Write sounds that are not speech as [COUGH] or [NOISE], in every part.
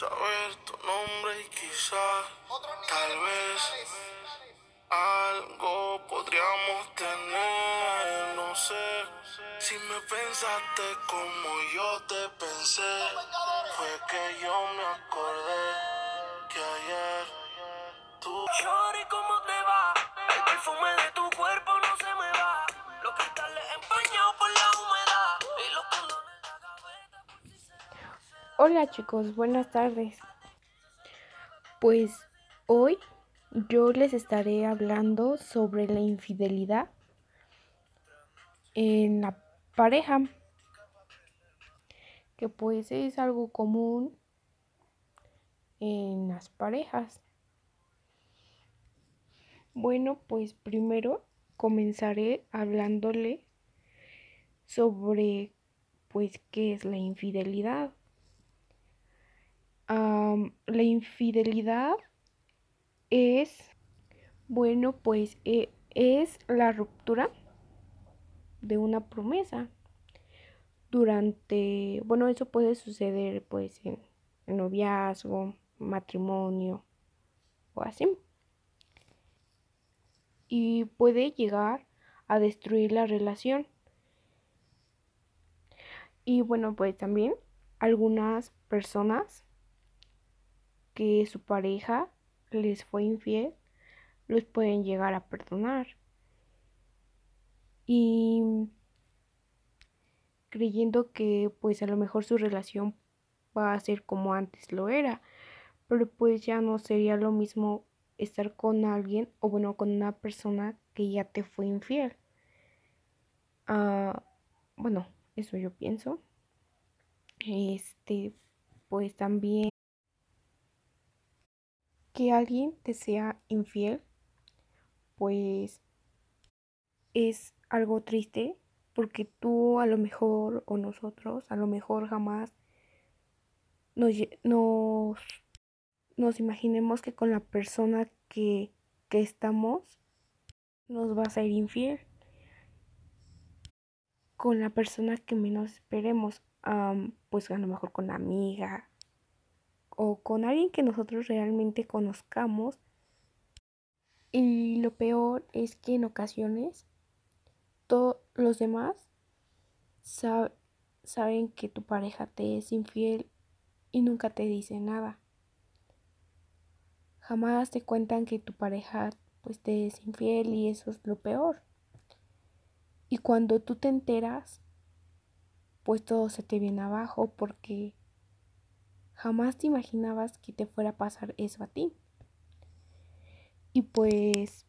saber tu nombre y quizás, tal vez, algo podríamos tener. No sé si me pensaste como yo te pensé. Fue que yo me acordé que ayer tú. ¿cómo te va? El perfume de tu Hola chicos, buenas tardes. Pues hoy yo les estaré hablando sobre la infidelidad en la pareja, que pues es algo común en las parejas. Bueno, pues primero comenzaré hablándole sobre pues qué es la infidelidad. La infidelidad es, bueno, pues eh, es la ruptura de una promesa durante, bueno, eso puede suceder pues en, en noviazgo, matrimonio o así. Y puede llegar a destruir la relación. Y bueno, pues también algunas personas que su pareja les fue infiel, los pueden llegar a perdonar. Y creyendo que pues a lo mejor su relación va a ser como antes lo era, pero pues ya no sería lo mismo estar con alguien o bueno, con una persona que ya te fue infiel. Ah, bueno, eso yo pienso. Este, pues también que alguien te sea infiel, pues es algo triste porque tú a lo mejor o nosotros a lo mejor jamás nos, nos, nos imaginemos que con la persona que, que estamos nos va a ser infiel. Con la persona que menos esperemos, pues a lo mejor con la amiga o con alguien que nosotros realmente conozcamos. Y lo peor es que en ocasiones todos los demás sa- saben que tu pareja te es infiel y nunca te dice nada. Jamás te cuentan que tu pareja pues te es infiel y eso es lo peor. Y cuando tú te enteras, pues todo se te viene abajo porque jamás te imaginabas que te fuera a pasar eso a ti. Y pues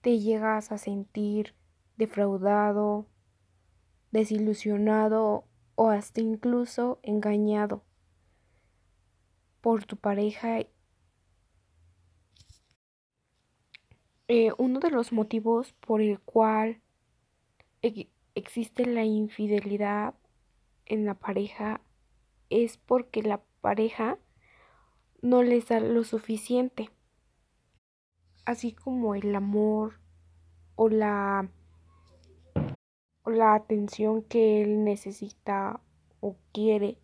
te llegas a sentir defraudado, desilusionado o hasta incluso engañado por tu pareja. Eh, uno de los motivos por el cual e- existe la infidelidad en la pareja es porque la pareja no les da lo suficiente, así como el amor o la la atención que él necesita o quiere,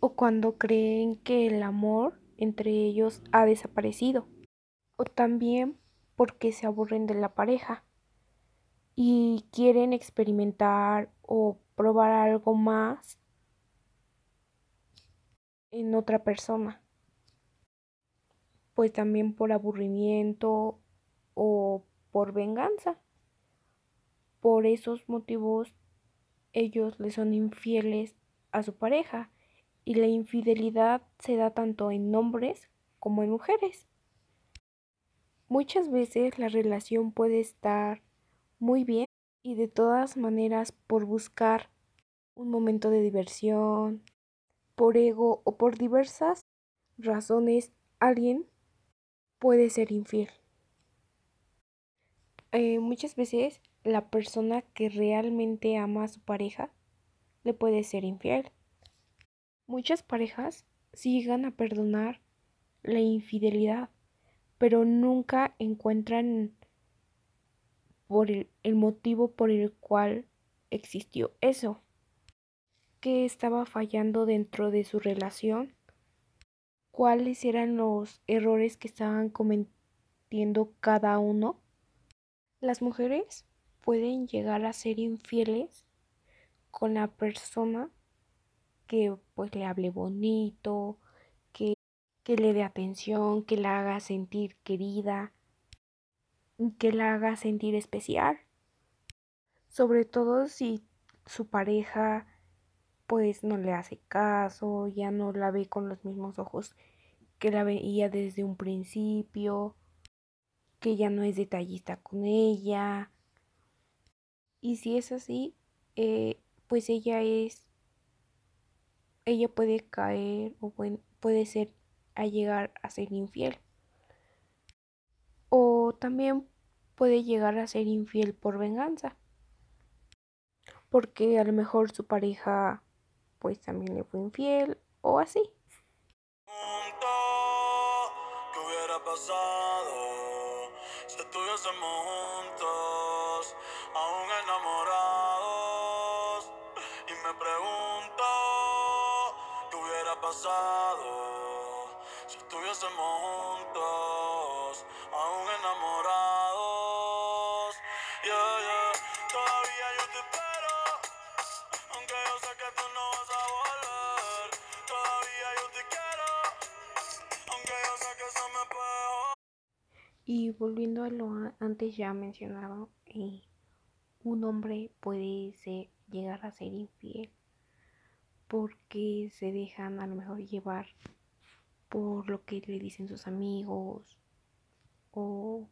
o cuando creen que el amor entre ellos ha desaparecido, o también porque se aburren de la pareja y quieren experimentar o probar algo más en otra persona, pues también por aburrimiento o por venganza. Por esos motivos ellos le son infieles a su pareja y la infidelidad se da tanto en hombres como en mujeres. Muchas veces la relación puede estar muy bien y de todas maneras por buscar un momento de diversión, por ego o por diversas razones alguien puede ser infiel. eh, muchas veces la persona que realmente ama a su pareja le puede ser infiel. Muchas parejas sí llegan a perdonar la infidelidad, pero nunca encuentran por el motivo por el cual existió eso. ¿Qué estaba fallando dentro de su relación? ¿Cuáles eran los errores que estaban cometiendo cada uno? Las mujeres pueden llegar a ser infieles con la persona que pues le hable bonito, que, que le dé atención, que la haga sentir querida, que la haga sentir especial. Sobre todo si su pareja pues no le hace caso, ya no la ve con los mismos ojos que la veía desde un principio, que ya no es detallista con ella. Y si es así, eh, pues ella es, ella puede caer o puede ser a llegar a ser infiel. O también puede llegar a ser infiel por venganza. Porque a lo mejor su pareja pues también le fue infiel o así. ¿Qué hubiera pasado si estuviésemos juntos, aún enamorados? Y me pregunto, ¿qué hubiera pasado si estuviésemos juntos, Y volviendo a lo antes ya mencionado, eh, un hombre puede llegar a ser infiel porque se dejan a lo mejor llevar por lo que le dicen sus amigos o,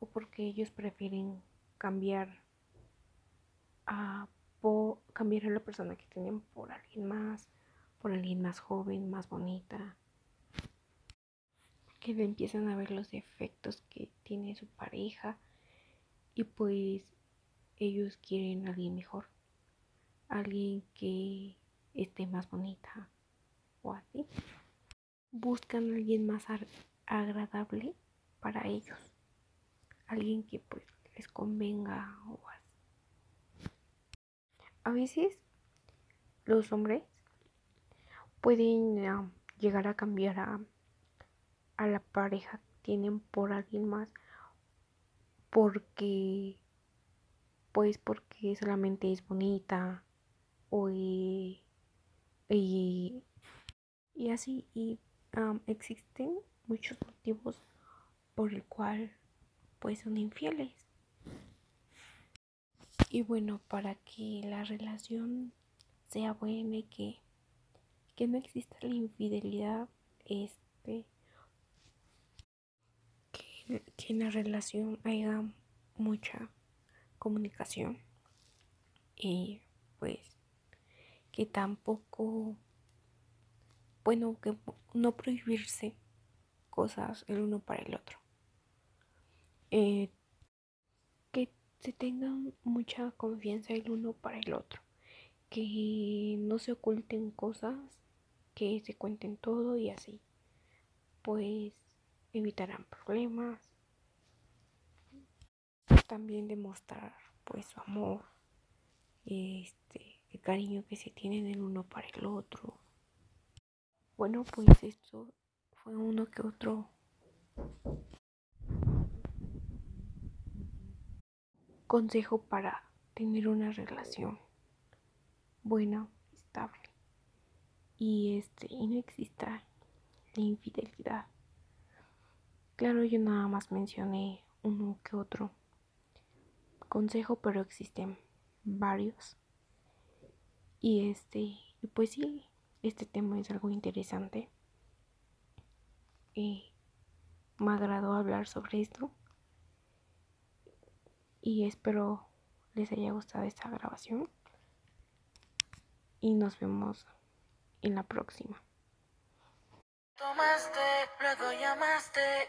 o porque ellos prefieren cambiar a cambiar a la persona que tienen por alguien más, por alguien más joven, más bonita que le empiezan a ver los defectos que tiene su pareja y pues ellos quieren a alguien mejor, alguien que esté más bonita o así. Buscan alguien más agradable para ellos, alguien que pues les convenga o así. A veces los hombres pueden ah, llegar a cambiar a a la pareja tienen por alguien más porque pues porque solamente es bonita o y, y, y así y um, existen muchos motivos por el cual pues son infieles. Y bueno para que la relación sea buena y que que no exista la infidelidad este que, en la relación haya mucha comunicación y pues que tampoco bueno que no prohibirse cosas el uno para el otro. Eh, que se tengan mucha confianza el uno para el otro. Que no se oculten cosas que se cuenten todo y así. Pues evitarán problemas. También demostrar pues su amor, este, el cariño que se tienen el uno para el otro. Bueno, pues esto fue uno que otro consejo para tener una relación buena, estable y este y no exista la infidelidad. Claro, yo nada más mencioné uno que otro consejo, pero existen varios. Y este, pues sí, este tema es algo interesante. Y me agradó hablar sobre esto. Y espero les haya gustado esta grabación. Y nos vemos en la próxima. Tomaste, luego llamaste,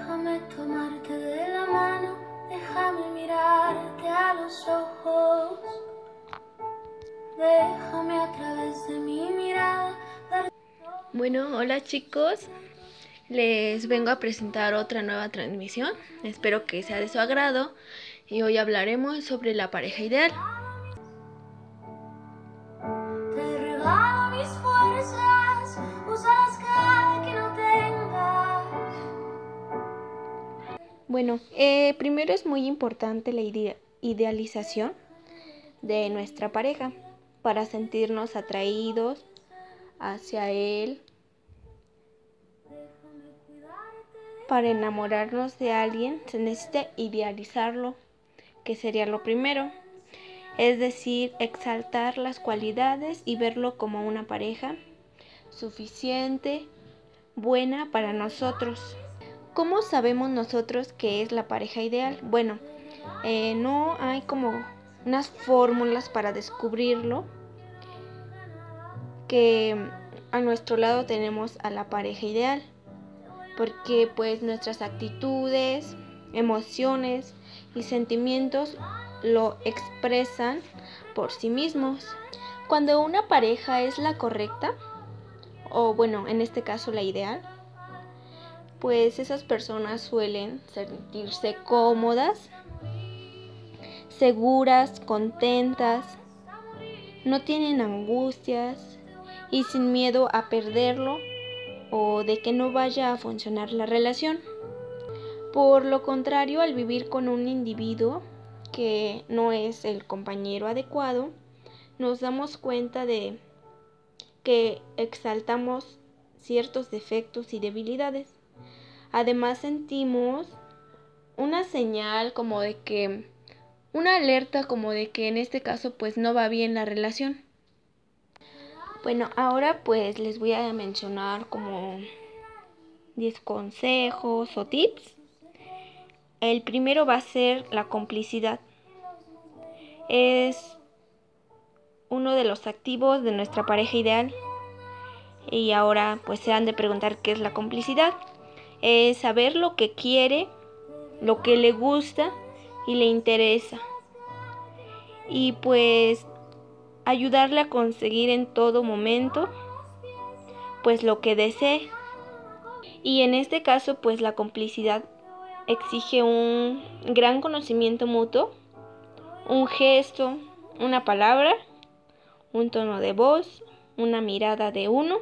Déjame tomarte de la mano, déjame mirarte a los ojos. Déjame a través de mi mirada Bueno, hola chicos. Les vengo a presentar otra nueva transmisión. Espero que sea de su agrado. Y hoy hablaremos sobre la pareja ideal. Bueno, eh, primero es muy importante la idea- idealización de nuestra pareja para sentirnos atraídos hacia él, para enamorarnos de alguien se necesita idealizarlo, que sería lo primero. Es decir, exaltar las cualidades y verlo como una pareja suficiente, buena para nosotros. ¿Cómo sabemos nosotros que es la pareja ideal? Bueno, eh, no hay como unas fórmulas para descubrirlo. Que a nuestro lado tenemos a la pareja ideal. Porque pues nuestras actitudes, emociones y sentimientos lo expresan por sí mismos. Cuando una pareja es la correcta, o bueno, en este caso la ideal, pues esas personas suelen sentirse cómodas, seguras, contentas, no tienen angustias y sin miedo a perderlo o de que no vaya a funcionar la relación. Por lo contrario, al vivir con un individuo que no es el compañero adecuado, nos damos cuenta de que exaltamos ciertos defectos y debilidades. Además sentimos una señal como de que, una alerta como de que en este caso pues no va bien la relación. Bueno, ahora pues les voy a mencionar como 10 consejos o tips. El primero va a ser la complicidad. Es uno de los activos de nuestra pareja ideal. Y ahora pues se han de preguntar qué es la complicidad. Es saber lo que quiere, lo que le gusta y le interesa. Y pues ayudarle a conseguir en todo momento pues lo que desee. Y en este caso pues la complicidad exige un gran conocimiento mutuo, un gesto, una palabra, un tono de voz, una mirada de uno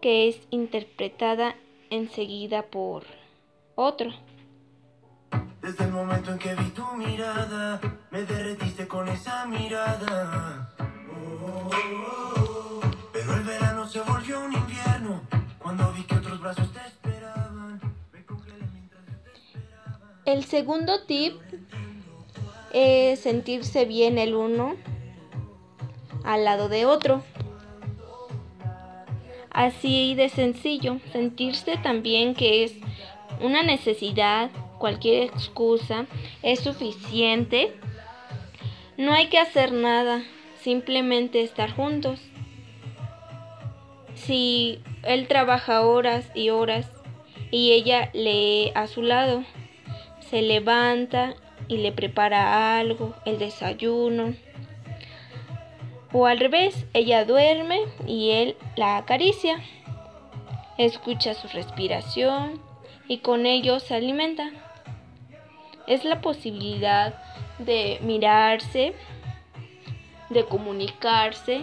que es interpretada enseguida por otro. Desde el momento en que vi tu mirada, me derretiste con esa mirada. Oh, oh, oh. Pero el verano se volvió un invierno. Cuando vi que otros brazos te esperaban, me congelé mientras yo te esperaba. El segundo tip es sentirse bien el uno al lado de otro. Así de sencillo, sentirse también que es una necesidad, cualquier excusa es suficiente. No hay que hacer nada, simplemente estar juntos. Si él trabaja horas y horas y ella lee a su lado, se levanta y le prepara algo, el desayuno. O al revés, ella duerme y él la acaricia. Escucha su respiración y con ello se alimenta. Es la posibilidad de mirarse, de comunicarse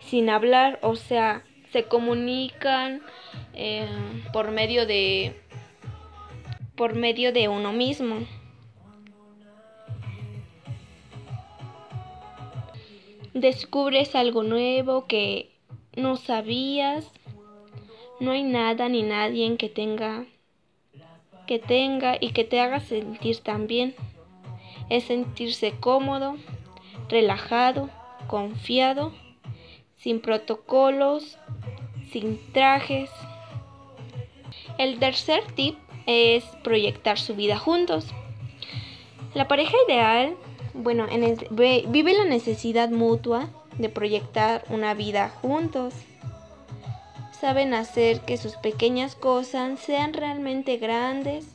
sin hablar, o sea, se comunican eh, por medio de por medio de uno mismo. Descubres algo nuevo que no sabías. No hay nada ni nadie que tenga que tenga y que te haga sentir tan bien. Es sentirse cómodo, relajado, confiado, sin protocolos, sin trajes. El tercer tip es proyectar su vida juntos. La pareja ideal, bueno, en el- ve- vive la necesidad mutua de proyectar una vida juntos. Saben hacer que sus pequeñas cosas sean realmente grandes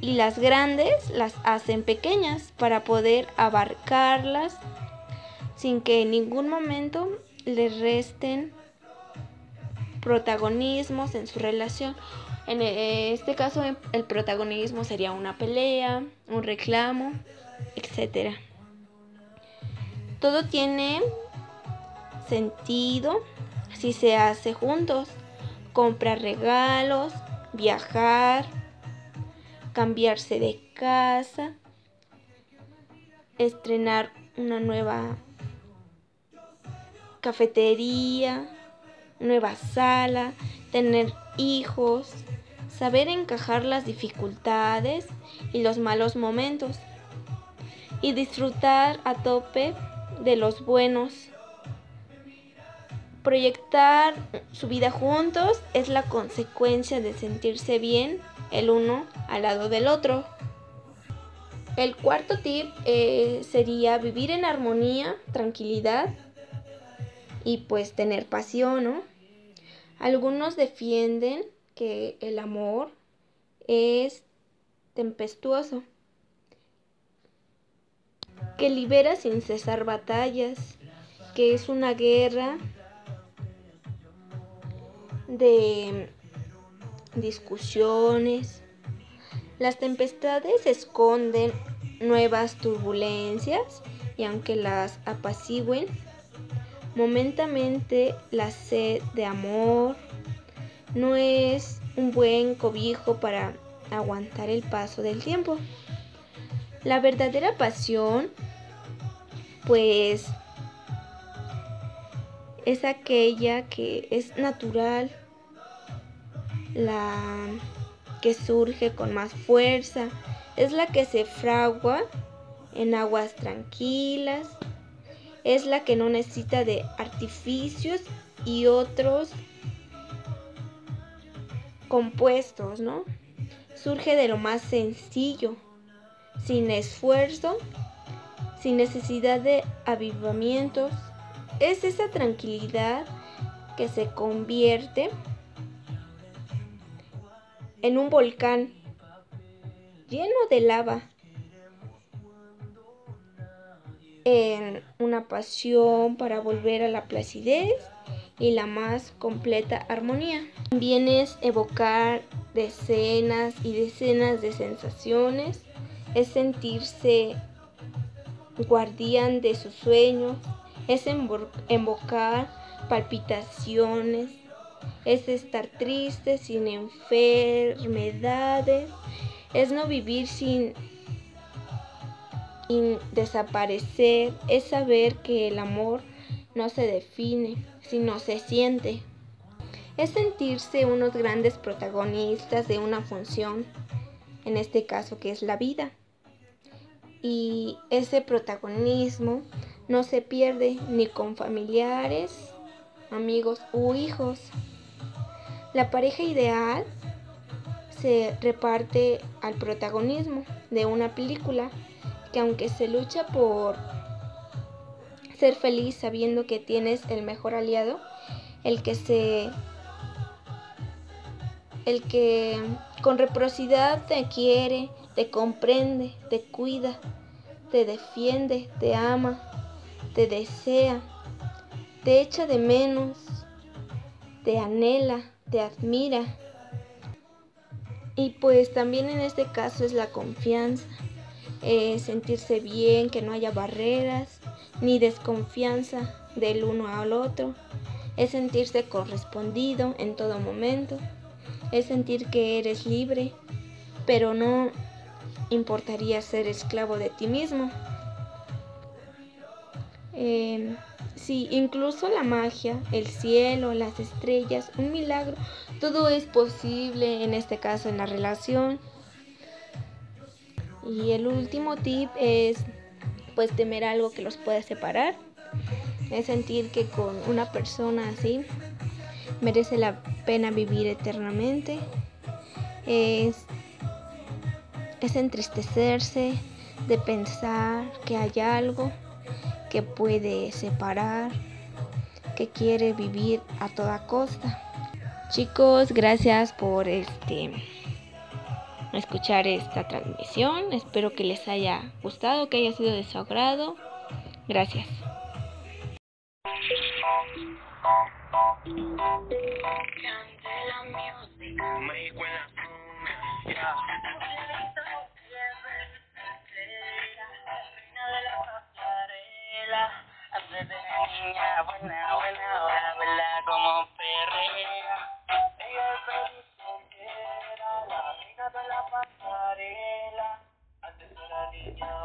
y las grandes las hacen pequeñas para poder abarcarlas sin que en ningún momento les resten protagonismos en su relación. En e- este caso el protagonismo sería una pelea, un reclamo, etc. Todo tiene sentido si se hace juntos. Comprar regalos, viajar, cambiarse de casa, estrenar una nueva cafetería, nueva sala, tener hijos, saber encajar las dificultades y los malos momentos y disfrutar a tope de los buenos. Proyectar su vida juntos es la consecuencia de sentirse bien el uno al lado del otro. El cuarto tip eh, sería vivir en armonía, tranquilidad y pues tener pasión, ¿no? Algunos defienden que el amor es tempestuoso, que libera sin cesar batallas, que es una guerra de discusiones. Las tempestades esconden nuevas turbulencias y aunque las apacigüen, momentáneamente la sed de amor no es un buen cobijo para aguantar el paso del tiempo. La verdadera pasión, pues, es aquella que es natural, la que surge con más fuerza, es la que se fragua en aguas tranquilas, es la que no necesita de artificios y otros compuestos, ¿no? Surge de lo más sencillo, sin esfuerzo, sin necesidad de avivamientos. Es esa tranquilidad que se convierte en un volcán lleno de lava, en una pasión para volver a la placidez y la más completa armonía. También es evocar decenas y decenas de sensaciones, es sentirse guardián de sus sueños, es invocar palpitaciones, es estar triste sin enfermedades, es no vivir sin, sin desaparecer, es saber que el amor no se define, sino se siente. Es sentirse unos grandes protagonistas de una función, en este caso que es la vida. Y ese protagonismo no se pierde ni con familiares, amigos u hijos. La pareja ideal se reparte al protagonismo de una película que aunque se lucha por ser feliz sabiendo que tienes el mejor aliado, el que se el que con reciprocidad te quiere, te comprende, te cuida, te defiende, te ama, te desea, te echa de menos, te anhela, te admira. Y pues también en este caso es la confianza, eh, sentirse bien, que no haya barreras ni desconfianza del uno al otro, es sentirse correspondido en todo momento, es sentir que eres libre, pero no importaría ser esclavo de ti mismo. Eh, sí, incluso la magia, el cielo, las estrellas, un milagro, todo es posible en este caso en la relación. Y el último tip es pues temer algo que los pueda separar. Es sentir que con una persona así merece la pena vivir eternamente. Es, es entristecerse de pensar que hay algo que puede separar, que quiere vivir a toda costa. Chicos, gracias por este escuchar esta transmisión. Espero que les haya gustado, que haya sido de su agrado. Gracias.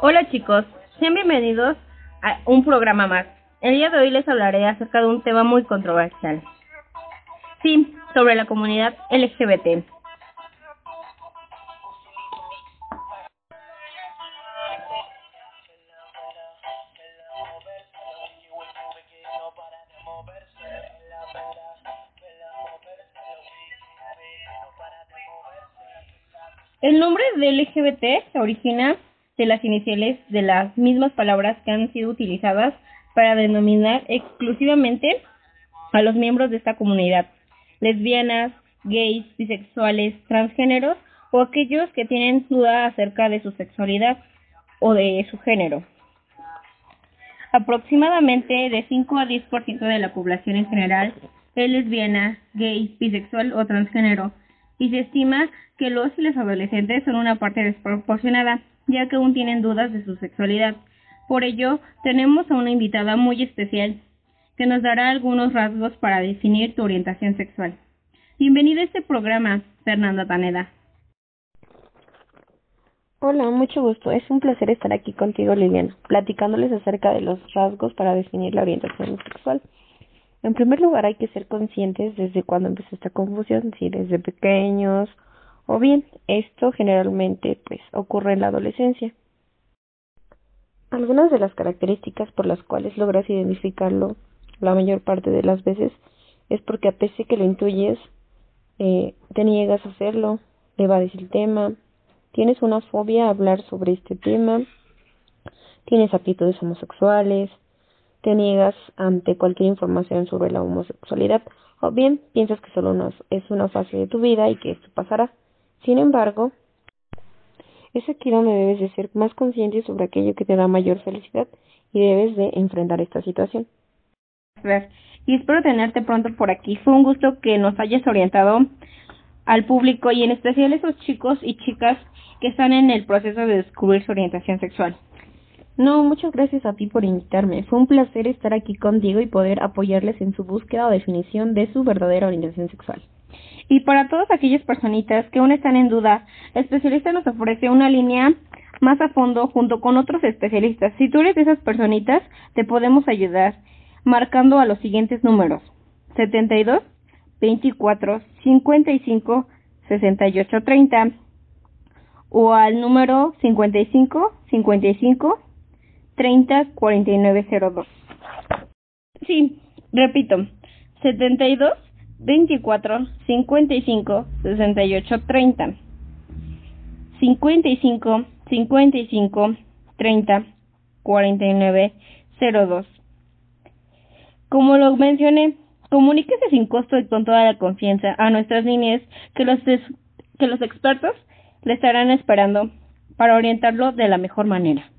Hola chicos, sean bienvenidos a un programa más. El día de hoy les hablaré acerca de un tema muy controversial. Sí, sobre la comunidad LGBT. El nombre de LGBT se origina de las iniciales de las mismas palabras que han sido utilizadas para denominar exclusivamente a los miembros de esta comunidad, lesbianas, gays, bisexuales, transgéneros o aquellos que tienen duda acerca de su sexualidad o de su género. Aproximadamente de 5 a 10% de la población en general es lesbiana, gay, bisexual o transgénero, y se estima que los y las adolescentes son una parte desproporcionada, ya que aún tienen dudas de su sexualidad. Por ello, tenemos a una invitada muy especial que nos dará algunos rasgos para definir tu orientación sexual. Bienvenida a este programa, Fernanda Taneda. Hola, mucho gusto. Es un placer estar aquí contigo, Liliana, platicándoles acerca de los rasgos para definir la orientación sexual. En primer lugar, hay que ser conscientes desde cuándo empezó esta confusión, si desde pequeños o bien esto generalmente pues ocurre en la adolescencia. Algunas de las características por las cuales logras identificarlo la mayor parte de las veces es porque a pesar que lo intuyes, eh, te niegas a hacerlo, evades el tema, tienes una fobia a hablar sobre este tema, tienes actitudes homosexuales, te niegas ante cualquier información sobre la homosexualidad o bien piensas que solo es una fase de tu vida y que esto pasará. Sin embargo, es aquí donde debes de ser más consciente sobre aquello que te da mayor felicidad y debes de enfrentar esta situación. Y espero tenerte pronto por aquí. Fue un gusto que nos hayas orientado al público y en especial a esos chicos y chicas que están en el proceso de descubrir su orientación sexual. No, muchas gracias a ti por invitarme. Fue un placer estar aquí contigo y poder apoyarles en su búsqueda o definición de su verdadera orientación sexual. Y para todas aquellas personitas que aún están en duda, el especialista nos ofrece una línea más a fondo junto con otros especialistas. Si tú eres de esas personitas, te podemos ayudar marcando a los siguientes números: 72 24 55 68 30 o al número 55 55 30 4902. Sí, repito, 72 24 55 68 30 55 55 30 49 02 Como lo mencioné, comuníquese sin costo y con toda la confianza a nuestras líneas que los, que los expertos le estarán esperando para orientarlo de la mejor manera.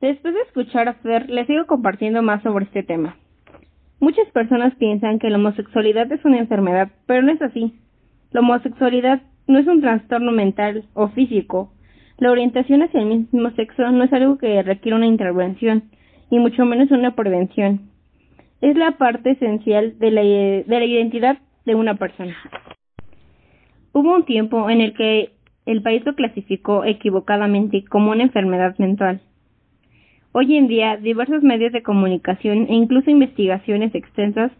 Después de escuchar a Fer, les sigo compartiendo más sobre este tema. Muchas personas piensan que la homosexualidad es una enfermedad, pero no es así. La homosexualidad no es un trastorno mental o físico. La orientación hacia el mismo sexo no es algo que requiere una intervención, y mucho menos una prevención. Es la parte esencial de la, de la identidad de una persona. Hubo un tiempo en el que el país lo clasificó equivocadamente como una enfermedad mental. Hoy en día, diversos medios de comunicación e incluso investigaciones extensas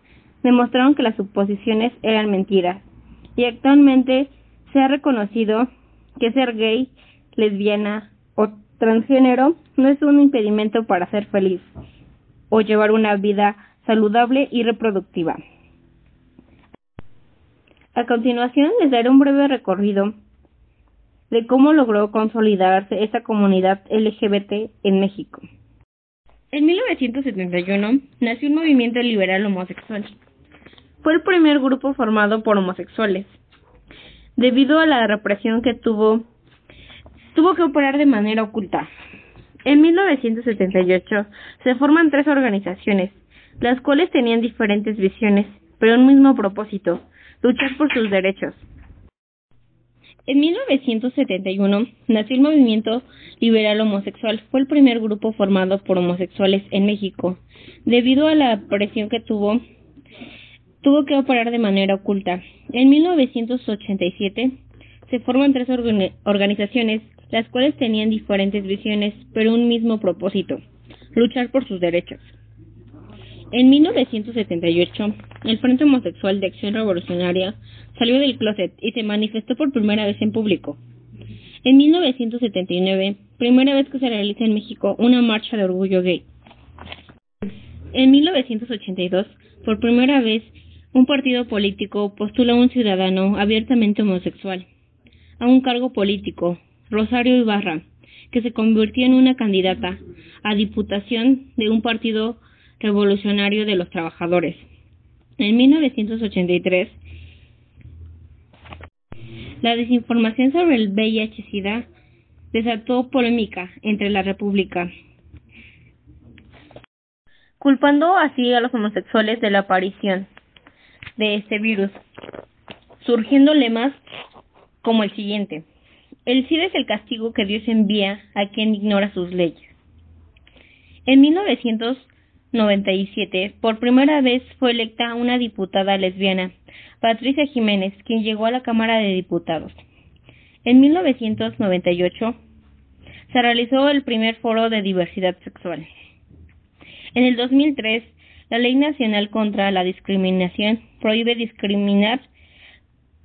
demostraron que las suposiciones eran mentiras, y actualmente se ha reconocido que ser gay, lesbiana o transgénero no es un impedimento para ser feliz o llevar una vida saludable y reproductiva. A continuación les daré un breve recorrido de cómo logró consolidarse esta comunidad LGBT en México. En 1971 nació un movimiento liberal homosexual. Fue el primer grupo formado por homosexuales. Debido a la represión que tuvo, tuvo que operar de manera oculta. En 1978 se forman tres organizaciones, las cuales tenían diferentes visiones, pero un mismo propósito, luchar por sus derechos. En 1971 nació el movimiento liberal homosexual. Fue el primer grupo formado por homosexuales en México. Debido a la presión que tuvo, tuvo que operar de manera oculta. En 1987 se forman tres organizaciones, las cuales tenían diferentes visiones, pero un mismo propósito, luchar por sus derechos. En 1978, el Frente Homosexual de Acción Revolucionaria salió del closet y se manifestó por primera vez en público. En 1979, primera vez que se realiza en México una marcha de orgullo gay. En 1982, por primera vez, un partido político postula a un ciudadano abiertamente homosexual a un cargo político, Rosario Ibarra, que se convirtió en una candidata a diputación de un partido revolucionario de los trabajadores. En 1983, la desinformación sobre el VIH-Sida desató polémica entre la República, culpando así a los homosexuales de la aparición de este virus, surgiendo lemas como el siguiente. El SIDA es el castigo que Dios envía a quien ignora sus leyes. En 1997, por primera vez fue electa una diputada lesbiana Patricia Jiménez, quien llegó a la Cámara de Diputados. En 1998 se realizó el primer foro de diversidad sexual. En el 2003, la Ley Nacional contra la Discriminación prohíbe discriminar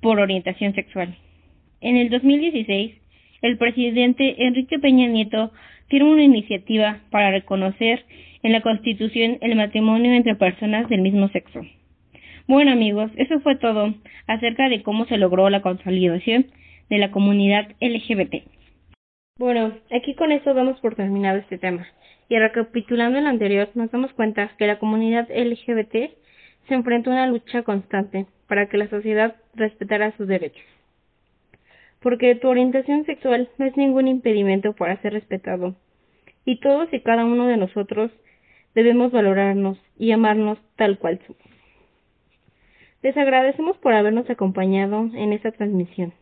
por orientación sexual. En el 2016, el presidente Enrique Peña Nieto firmó una iniciativa para reconocer en la Constitución el matrimonio entre personas del mismo sexo. Bueno amigos, eso fue todo acerca de cómo se logró la consolidación de la comunidad LGBT. Bueno, aquí con esto damos por terminado este tema. Y recapitulando el anterior, nos damos cuenta que la comunidad LGBT se enfrenta a una lucha constante para que la sociedad respetara sus derechos. Porque tu orientación sexual no es ningún impedimento para ser respetado. Y todos y cada uno de nosotros debemos valorarnos y amarnos tal cual somos. Les agradecemos por habernos acompañado en esta transmisión.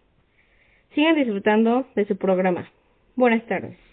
Sigan disfrutando de su programa. Buenas tardes.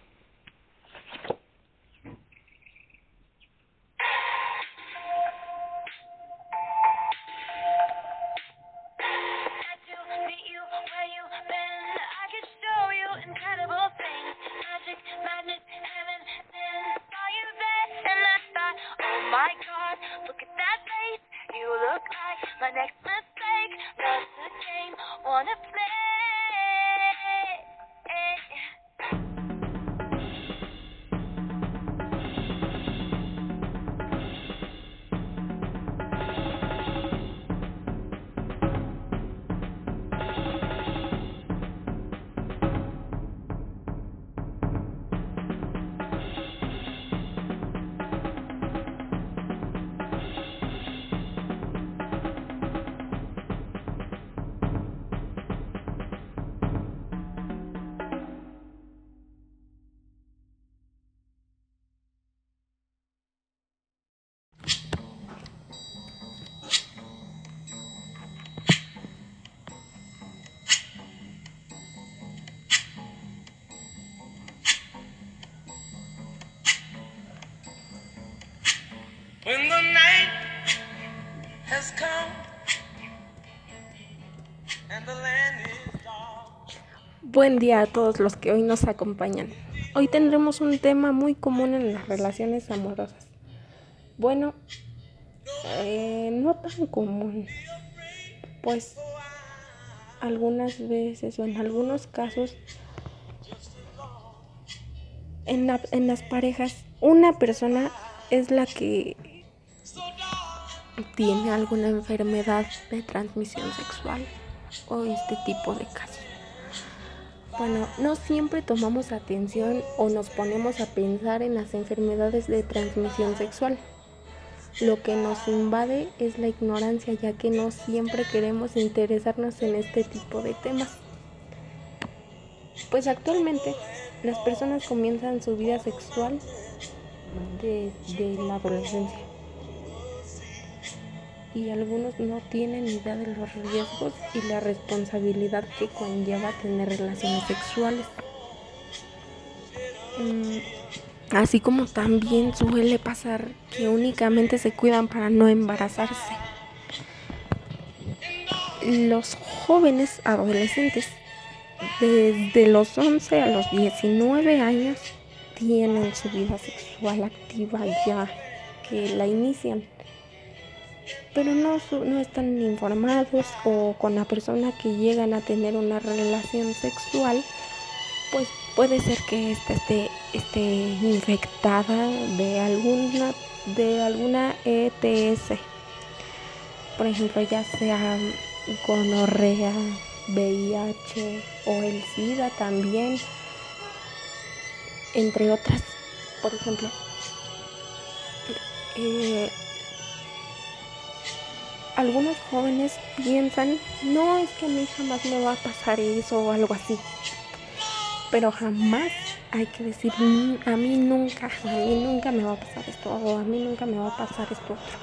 Buen día a todos los que hoy nos acompañan. Hoy tendremos un tema muy común en las relaciones amorosas. Bueno, eh, no tan común, pues algunas veces o en algunos casos en las parejas una persona es la que tiene alguna enfermedad de transmisión sexual o este tipo de casos. Bueno, no siempre tomamos atención o nos ponemos a pensar en las enfermedades de transmisión sexual. Lo que nos invade es la ignorancia, ya que no siempre queremos interesarnos en este tipo de temas. Pues actualmente las personas comienzan su vida sexual desde la adolescencia. Y algunos no tienen idea de los riesgos y la responsabilidad que conlleva tener relaciones sexuales. Mm, Así como también suele pasar que únicamente se cuidan para no embarazarse. Los jóvenes adolescentes desde los 11 a los 19 años tienen su vida sexual activa ya que la inician. Pero no, no están informados o con la persona que llegan a tener una relación sexual, pues puede ser que ésta esté, esté infectada de alguna, de alguna ETS. Por ejemplo, ya sea gonorrea, VIH o el SIDA también, entre otras. Por ejemplo, eh, algunos jóvenes piensan, no es que a mí jamás me va a pasar eso o algo así. Pero jamás hay que decir, "Mm, a mí nunca, a mí nunca me va a pasar esto o a mí nunca me va a pasar esto otro.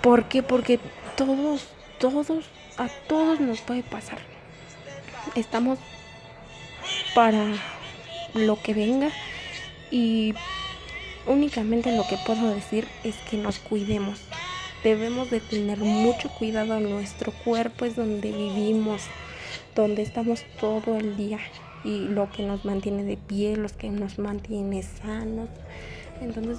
¿Por qué? Porque todos, todos, a todos nos puede pasar. Estamos para lo que venga y únicamente lo que puedo decir es que nos cuidemos. Debemos de tener mucho cuidado nuestro cuerpo, es donde vivimos, donde estamos todo el día y lo que nos mantiene de pie, los que nos mantiene sanos. Entonces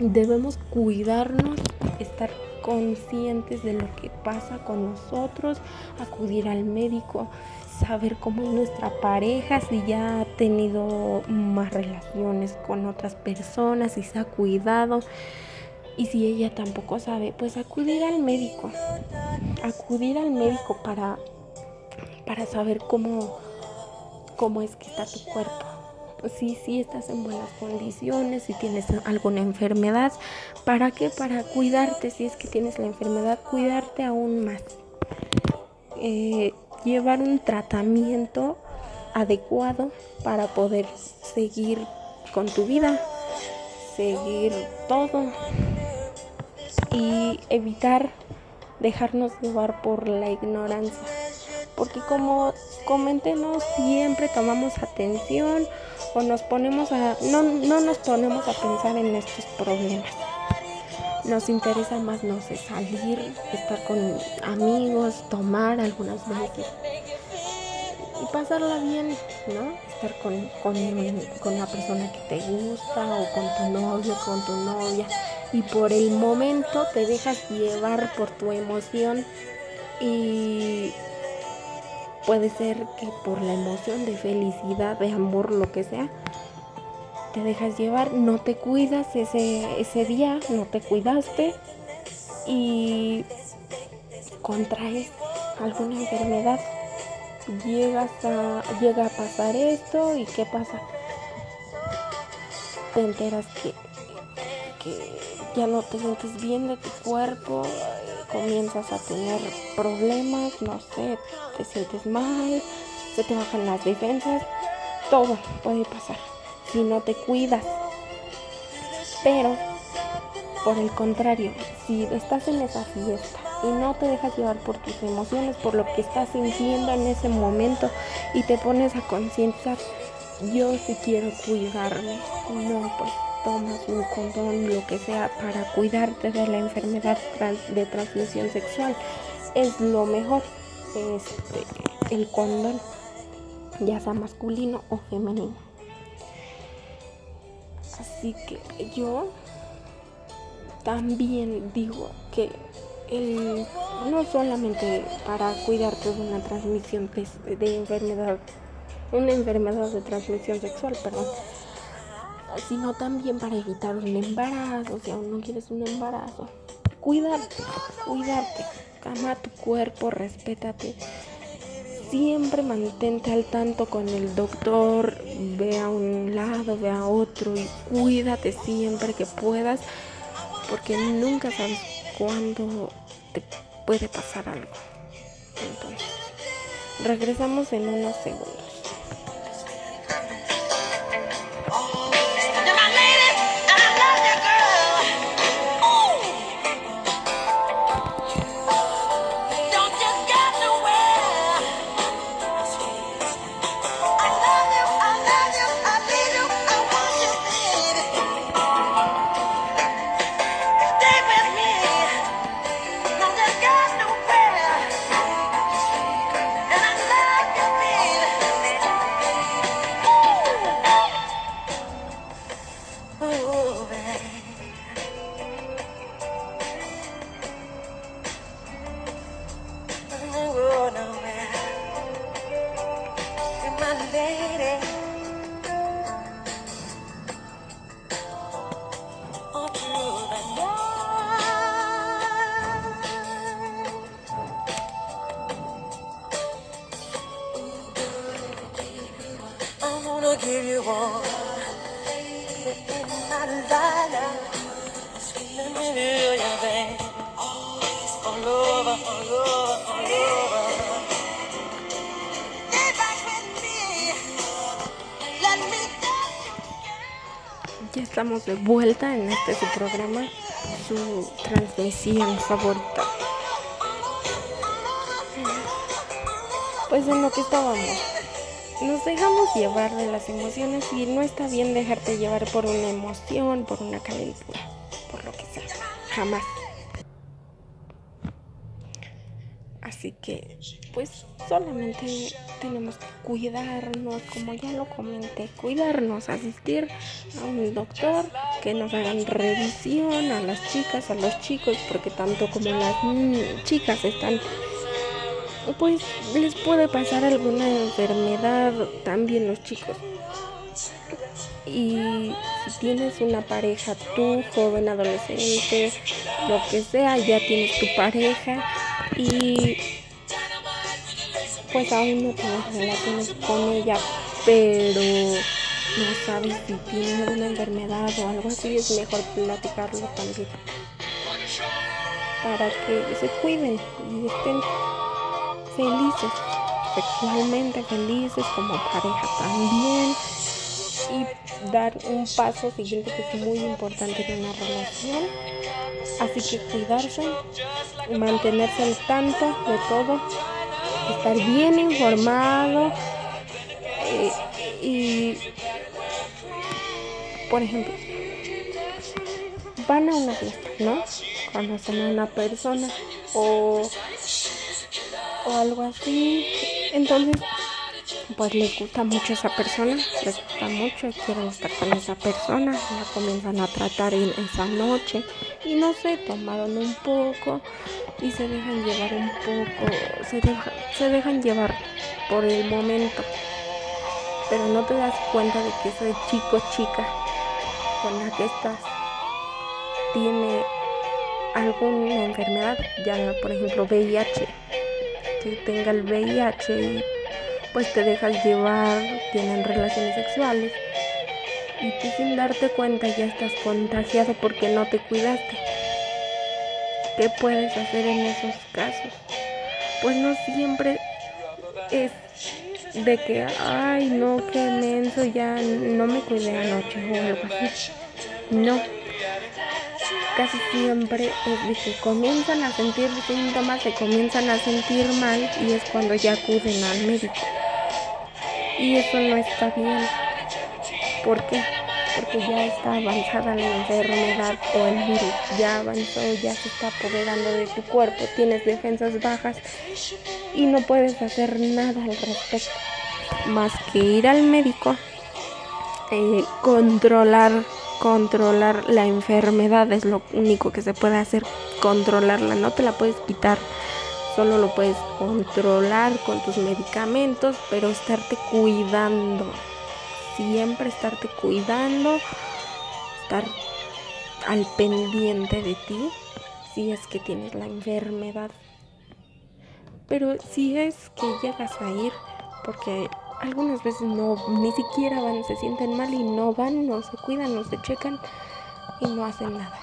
debemos cuidarnos, estar conscientes de lo que pasa con nosotros, acudir al médico, saber cómo es nuestra pareja, si ya ha tenido más relaciones con otras personas, si se ha cuidado. Y si ella tampoco sabe, pues acudir al médico. Acudir al médico para, para saber cómo, cómo es que está tu cuerpo. Si sí, estás en buenas condiciones, si tienes alguna enfermedad. ¿Para qué? Para cuidarte. Si es que tienes la enfermedad, cuidarte aún más. Eh, llevar un tratamiento adecuado para poder seguir con tu vida, seguir todo y evitar dejarnos llevar por la ignorancia. Porque como comenté, no siempre tomamos atención o nos ponemos a no, no nos ponemos a pensar en estos problemas. Nos interesa más, no sé, salir, estar con amigos, tomar algunas veces y pasarla bien, ¿no? Estar con, con, con la persona que te gusta o con tu novio, con tu novia y por el momento te dejas llevar por tu emoción y puede ser que por la emoción de felicidad, de amor, lo que sea, te dejas llevar, no te cuidas ese, ese día, no te cuidaste y contraes alguna enfermedad. Llegas a, llega a pasar esto y ¿qué pasa? Te enteras que, que ya no te sientes bien de tu cuerpo, comienzas a tener problemas, no sé, te sientes mal, se te bajan las defensas, todo puede pasar si no te cuidas. Pero, por el contrario, si estás en esa fiesta y no te dejas llevar por tus emociones, por lo que estás sintiendo en ese momento y te pones a concientizar, yo sí quiero cuidarme, no, pues tomas un condón, lo que sea, para cuidarte de la enfermedad trans- de transmisión sexual. Es lo mejor. este, el condón, ya sea masculino o femenino. Así que yo también digo que no solamente para cuidarte de una transmisión de enfermedad, una enfermedad de transmisión sexual, perdón, sino también para evitar un embarazo, si aún no quieres un embarazo. Cuidarte, cuidarte, ama tu cuerpo, respétate. Siempre mantente al tanto con el doctor, ve a un lado, ve a otro y cuídate siempre que puedas, porque nunca sabes cuándo te puede pasar algo. Entonces, regresamos en unos segundos. Su programa, su transmisión favorita. Pues en lo que estábamos. Nos dejamos llevar de las emociones y no está bien dejarte llevar por una emoción, por una calentura, por lo que sea. Jamás. Así que, pues solamente tenemos que cuidarnos, como ya lo comenté, cuidarnos, asistir a un doctor, que nos hagan revisión a las chicas, a los chicos, porque tanto como las chicas están, pues les puede pasar alguna enfermedad también los chicos. Y si tienes una pareja, tú, joven, adolescente, lo que sea, ya tienes tu pareja y pues aún no tienes relaciones con ella, pero no sabes si tiene alguna enfermedad o algo así, es mejor platicarlo también. Para que se cuiden y estén felices, sexualmente felices, como pareja también. Y dar un paso siguiente que es muy importante en una relación. Así que cuidarse, mantenerse al tanto de todo, estar bien informado eh, y, por ejemplo, van a una fiesta, ¿no? Conocen a una persona o, o algo así, entonces pues les gusta mucho esa persona, les gusta mucho, quieren estar con esa persona, la comienzan a tratar en esa noche. Y no sé, tomaron un poco y se dejan llevar un poco, se, deja- se dejan llevar por el momento, pero no te das cuenta de que ese chico chica con la que estás tiene alguna enfermedad, ya por ejemplo VIH, que tenga el VIH y pues te dejas llevar, tienen relaciones sexuales y tú sin darte cuenta ya estás contagiado porque no te cuidaste. ¿Qué puedes hacer en esos casos? Pues no siempre es de que, ay, no, qué menso, ya no me cuidé anoche o algo así. No. Casi siempre es de que comienzan a sentir síntomas, se comienzan a sentir mal y es cuando ya acuden al médico. Y eso no está bien. ¿Por qué? Porque ya está avanzada la enfermedad o el virus, ya avanzó, ya se está apoderando de tu cuerpo, tienes defensas bajas y no puedes hacer nada al respecto, más que ir al médico, eh, controlar, controlar la enfermedad es lo único que se puede hacer, controlarla, no te la puedes quitar solo lo puedes controlar con tus medicamentos, pero estarte cuidando. Siempre estarte cuidando, estar al pendiente de ti si es que tienes la enfermedad. Pero si es que llegas a ir, porque algunas veces no, ni siquiera van, se sienten mal y no van, no se cuidan, no se checan y no hacen nada.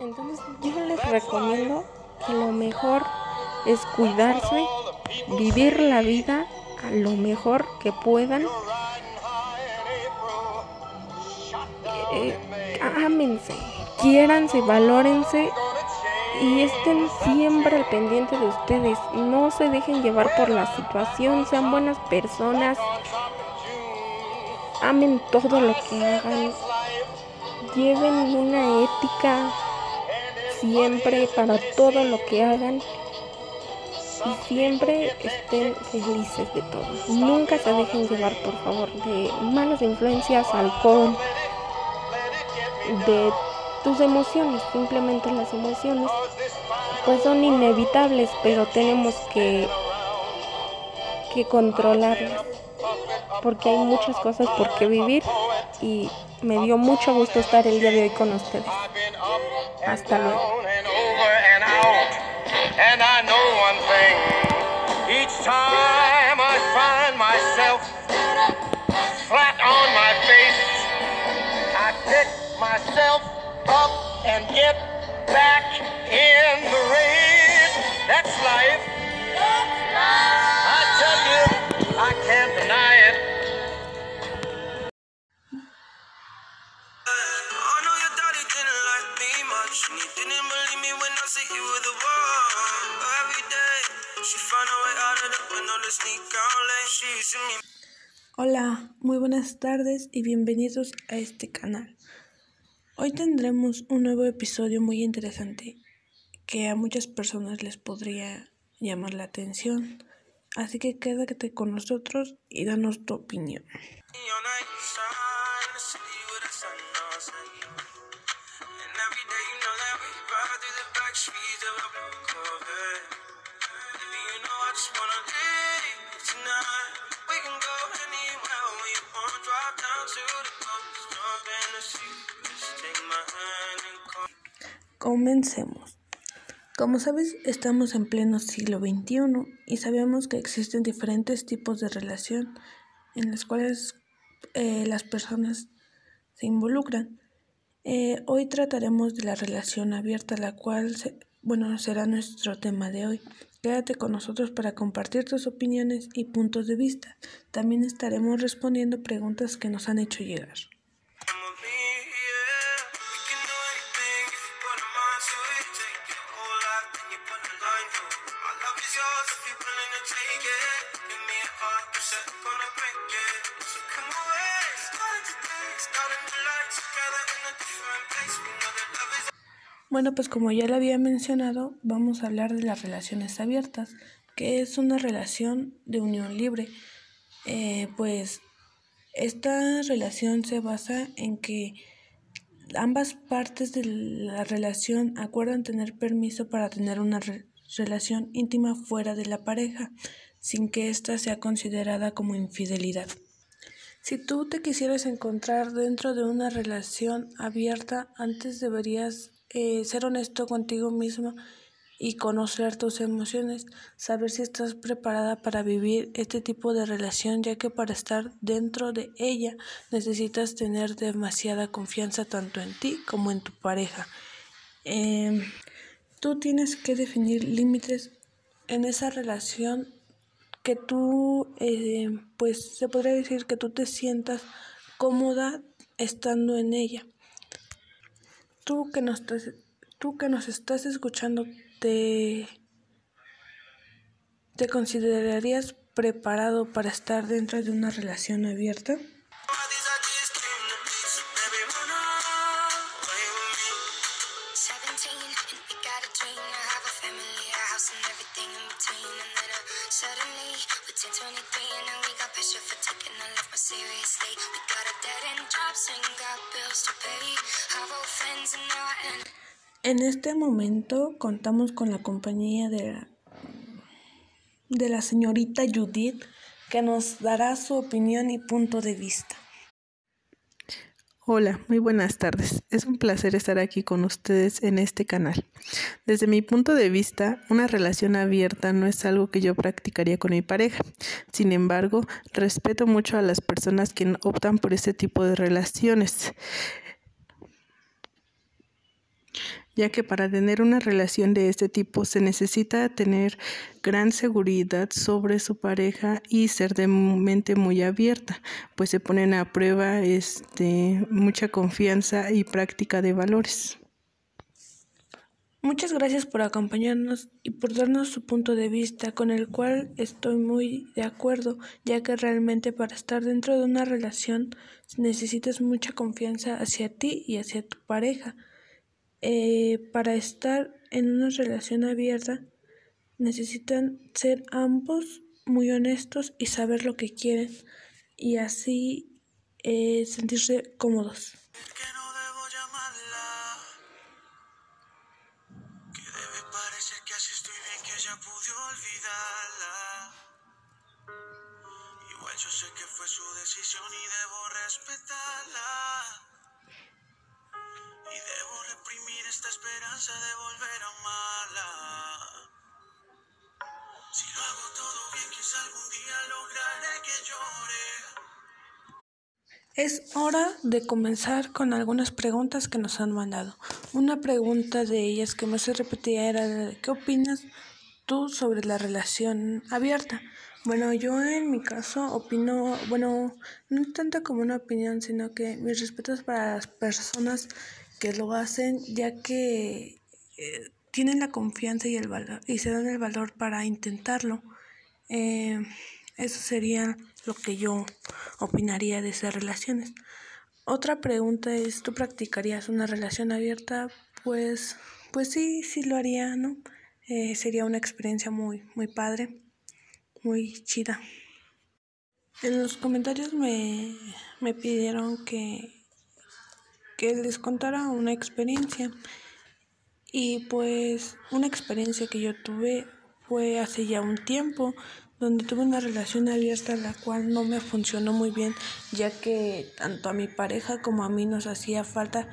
Entonces yo les recomiendo que lo mejor es cuidarse, vivir la vida a lo mejor que puedan. Eh, ámense, quiéranse, valórense y estén siempre al pendiente de ustedes. No se dejen llevar por la situación, sean buenas personas. Amen todo lo que hagan. Lleven una ética siempre para todo lo que hagan y siempre estén felices de todo. Nunca se dejen llevar, por favor, de malas influencias, alcohol, de tus emociones, simplemente las emociones, pues son inevitables, pero tenemos que, que controlarlas, porque hay muchas cosas por qué vivir y me dio mucho gusto estar el día de hoy con ustedes. Hasta luego. One thing. Each time I find myself flat on my face, I pick myself up and get back in the race. That's life. I tell you, I can't deny it. I know your daddy didn't like me much, and he didn't believe me when I you the. Hola, muy buenas tardes y bienvenidos a este canal. Hoy tendremos un nuevo episodio muy interesante que a muchas personas les podría llamar la atención. Así que quédate con nosotros y danos tu opinión. Comencemos. Como sabes, estamos en pleno siglo XXI y sabemos que existen diferentes tipos de relación en las cuales eh, las personas se involucran. Eh, hoy trataremos de la relación abierta, la cual, se- bueno, será nuestro tema de hoy. Quédate con nosotros para compartir tus opiniones y puntos de vista. También estaremos respondiendo preguntas que nos han hecho llegar. Bueno, pues como ya lo había mencionado, vamos a hablar de las relaciones abiertas, que es una relación de unión libre. Eh, pues esta relación se basa en que ambas partes de la relación acuerdan tener permiso para tener una re- relación íntima fuera de la pareja, sin que ésta sea considerada como infidelidad. Si tú te quisieras encontrar dentro de una relación abierta, antes deberías eh, ser honesto contigo mismo y conocer tus emociones, saber si estás preparada para vivir este tipo de relación, ya que para estar dentro de ella necesitas tener demasiada confianza tanto en ti como en tu pareja. Em, tú tienes que definir límites en esa relación que tú, eh, pues se podría decir que tú te sientas cómoda estando en ella. Tú que nos, estás- tú que nos estás escuchando, ¿te, ¿te considerarías preparado para estar dentro de una relación abierta? Este momento contamos con la compañía de la, de la señorita Judith que nos dará su opinión y punto de vista. Hola, muy buenas tardes. Es un placer estar aquí con ustedes en este canal. Desde mi punto de vista, una relación abierta no es algo que yo practicaría con mi pareja. Sin embargo, respeto mucho a las personas que optan por este tipo de relaciones ya que para tener una relación de este tipo se necesita tener gran seguridad sobre su pareja y ser de mente muy abierta, pues se ponen a prueba este, mucha confianza y práctica de valores. Muchas gracias por acompañarnos y por darnos su punto de vista, con el cual estoy muy de acuerdo, ya que realmente para estar dentro de una relación necesitas mucha confianza hacia ti y hacia tu pareja. Eh, para estar en una relación abierta necesitan ser ambos muy honestos y saber lo que quieren y así eh, sentirse cómodos. Si lo hago todo bien, quizá algún día lograré que llore. Es hora de comenzar con algunas preguntas que nos han mandado. Una pregunta de ellas que más se repetía era ¿qué opinas tú sobre la relación abierta? Bueno, yo en mi caso opino, bueno, no tanto como una opinión, sino que mis respetos para las personas que lo hacen, ya que eh, tienen la confianza y el valor y se dan el valor para intentarlo. Eh, eso sería lo que yo opinaría de esas relaciones. Otra pregunta es, ¿tú practicarías una relación abierta? Pues, pues sí, sí lo haría, ¿no? Eh, sería una experiencia muy, muy padre, muy chida. En los comentarios me, me pidieron que, que les contara una experiencia. Y pues una experiencia que yo tuve fue hace ya un tiempo donde tuve una relación abierta la cual no me funcionó muy bien ya que tanto a mi pareja como a mí nos hacía falta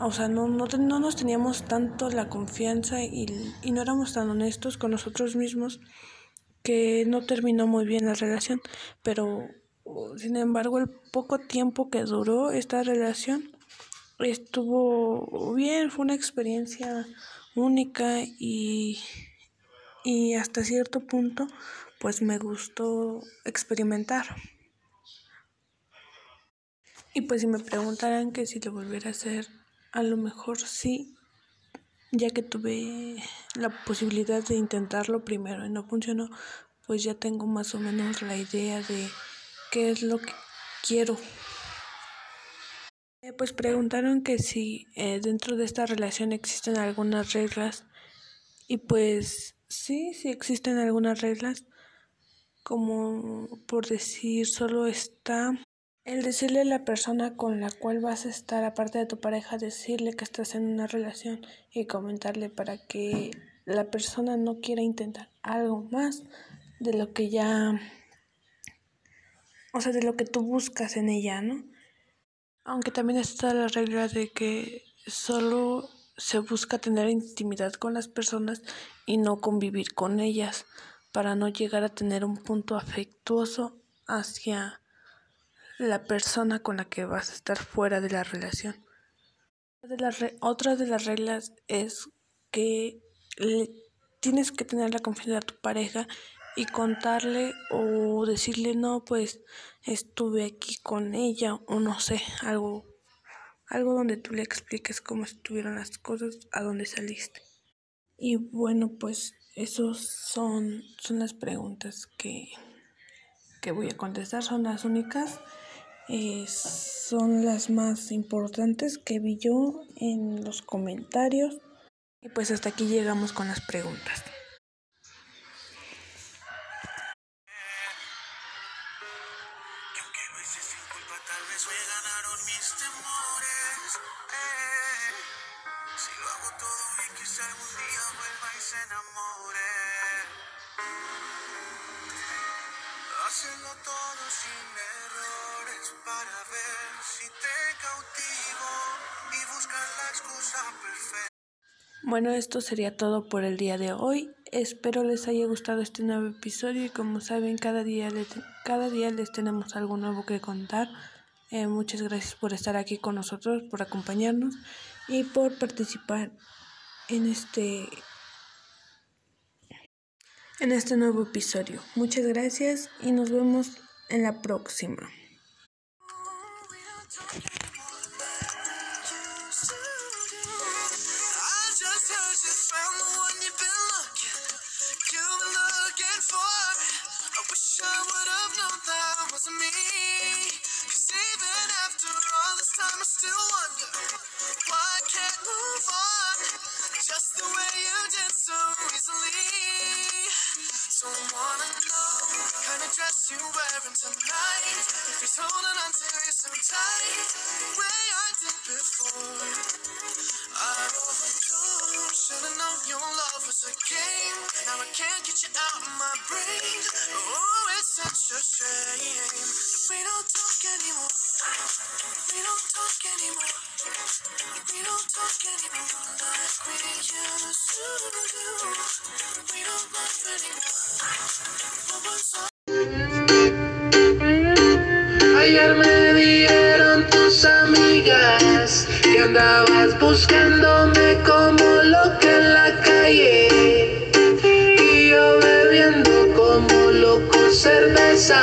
o sea no, no, no nos teníamos tanto la confianza y, y no éramos tan honestos con nosotros mismos que no terminó muy bien la relación. Pero sin embargo el poco tiempo que duró esta relación estuvo bien, fue una experiencia única y, y hasta cierto punto pues me gustó experimentar. Y pues si me preguntaran que si lo volviera a hacer, a lo mejor sí, ya que tuve la posibilidad de intentarlo primero y no funcionó, pues ya tengo más o menos la idea de qué es lo que quiero eh, pues preguntaron que si eh, dentro de esta relación existen algunas reglas y pues sí, sí existen algunas reglas como por decir solo está el decirle a la persona con la cual vas a estar aparte de tu pareja decirle que estás en una relación y comentarle para que la persona no quiera intentar algo más de lo que ya o sea de lo que tú buscas en ella, ¿no? Aunque también está la regla de que solo se busca tener intimidad con las personas y no convivir con ellas para no llegar a tener un punto afectuoso hacia la persona con la que vas a estar fuera de la relación. otra de las reglas es que tienes que tener la confianza de tu pareja y contarle o decirle no pues estuve aquí con ella o no sé algo algo donde tú le expliques cómo estuvieron las cosas a dónde saliste. Y bueno pues esos son son las preguntas que que voy a contestar. Son las únicas. Eh, son las más importantes que vi yo en los comentarios. Y pues hasta aquí llegamos con las preguntas Bueno, esto sería todo por el día de hoy. Espero les haya gustado este nuevo episodio y como saben, cada día, le- cada día les tenemos algo nuevo que contar. Eh, muchas gracias por estar aquí con nosotros, por acompañarnos y por participar en este en este nuevo episodio. Muchas gracias y nos vemos en la próxima. Wasn't me. Cause even after all this time, I still wonder why I can't move on. Just the way you did so easily. Don't wanna know kind of dress you wearing tonight. If he's holding on to you so tight, the way I did before. I overdosed. Should've known your love was a game. Now I can't get you out of my brain. Andabas buscándome como loca en la calle y yo bebiendo como loco cerveza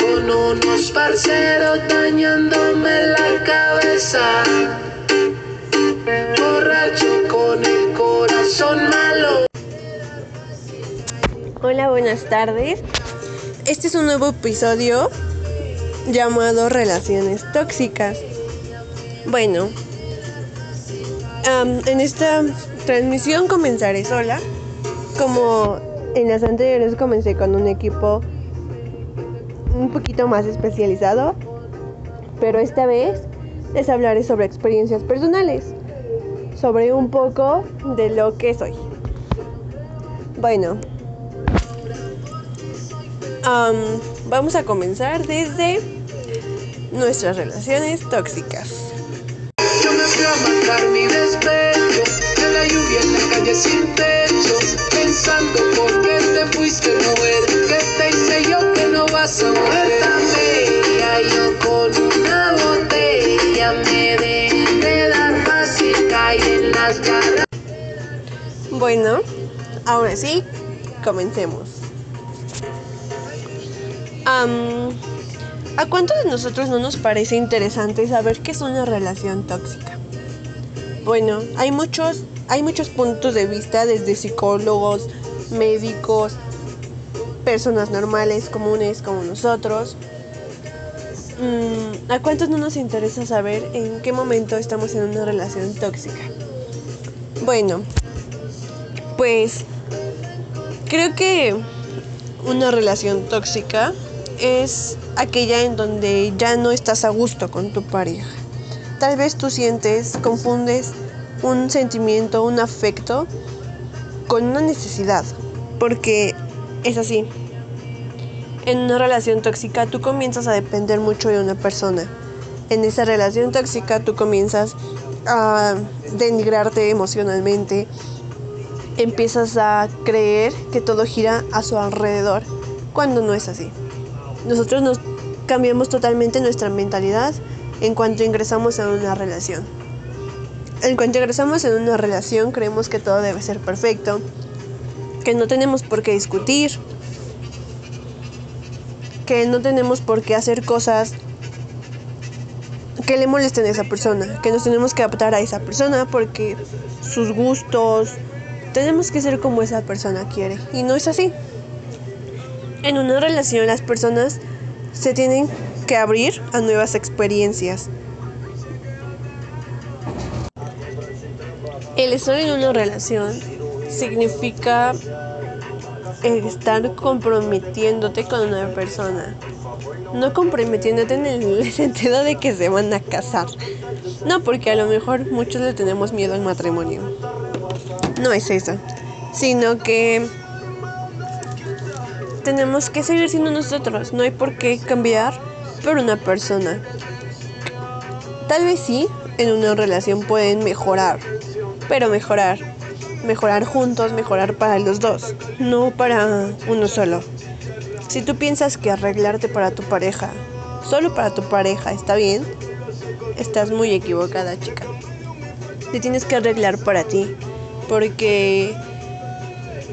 con unos parceros dañándome la cabeza borracho con el corazón malo Hola, buenas tardes. Este es un nuevo episodio llamado Relaciones Tóxicas. Bueno, en esta transmisión comenzaré sola. Como en las anteriores comencé con un equipo un poquito más especializado. Pero esta vez les hablaré sobre experiencias personales. Sobre un poco de lo que soy. Bueno, Am, vamos a comenzar desde nuestras relaciones tóxicas. A matar mi despecho De la lluvia en la calle sin techo Pensando por qué te fuiste mujer Que te hice yo que no vas a volver Tan bella yo con una botella Me dejé de dar fácil caer en las garras Bueno, ahora sí, comencemos. Am, ¿A cuántos de nosotros no nos parece interesante saber qué es una relación tóxica? Bueno, hay muchos, hay muchos puntos de vista desde psicólogos, médicos, personas normales, comunes como nosotros. Mm, ¿A cuántos no nos interesa saber en qué momento estamos en una relación tóxica? Bueno, pues creo que una relación tóxica es aquella en donde ya no estás a gusto con tu pareja. Tal vez tú sientes, confundes un sentimiento, un afecto con una necesidad, porque es así. En una relación tóxica tú comienzas a depender mucho de una persona. En esa relación tóxica tú comienzas a denigrarte emocionalmente, empiezas a creer que todo gira a su alrededor, cuando no es así. Nosotros nos cambiamos totalmente nuestra mentalidad en cuanto ingresamos en una relación. En cuanto ingresamos en una relación creemos que todo debe ser perfecto, que no tenemos por qué discutir, que no tenemos por qué hacer cosas que le molesten a esa persona, que nos tenemos que adaptar a esa persona porque sus gustos, tenemos que ser como esa persona quiere. Y no es así. En una relación las personas se tienen que abrir a nuevas experiencias. El estar en una relación significa estar comprometiéndote con una persona. no comprometiéndote en el [LAUGHS] sentido de que se van a casar. No, porque a lo mejor muchos le tenemos miedo al matrimonio. No es eso, sino que tenemos que seguir siendo nosotros. No hay por qué cambiar por una persona. Tal vez sí, en una relación pueden mejorar, pero mejorar. Mejorar juntos, mejorar para los dos, no para uno solo. Si tú piensas que arreglarte para tu pareja, solo para tu pareja, está bien, estás muy equivocada, chica. Te tienes que arreglar para ti, porque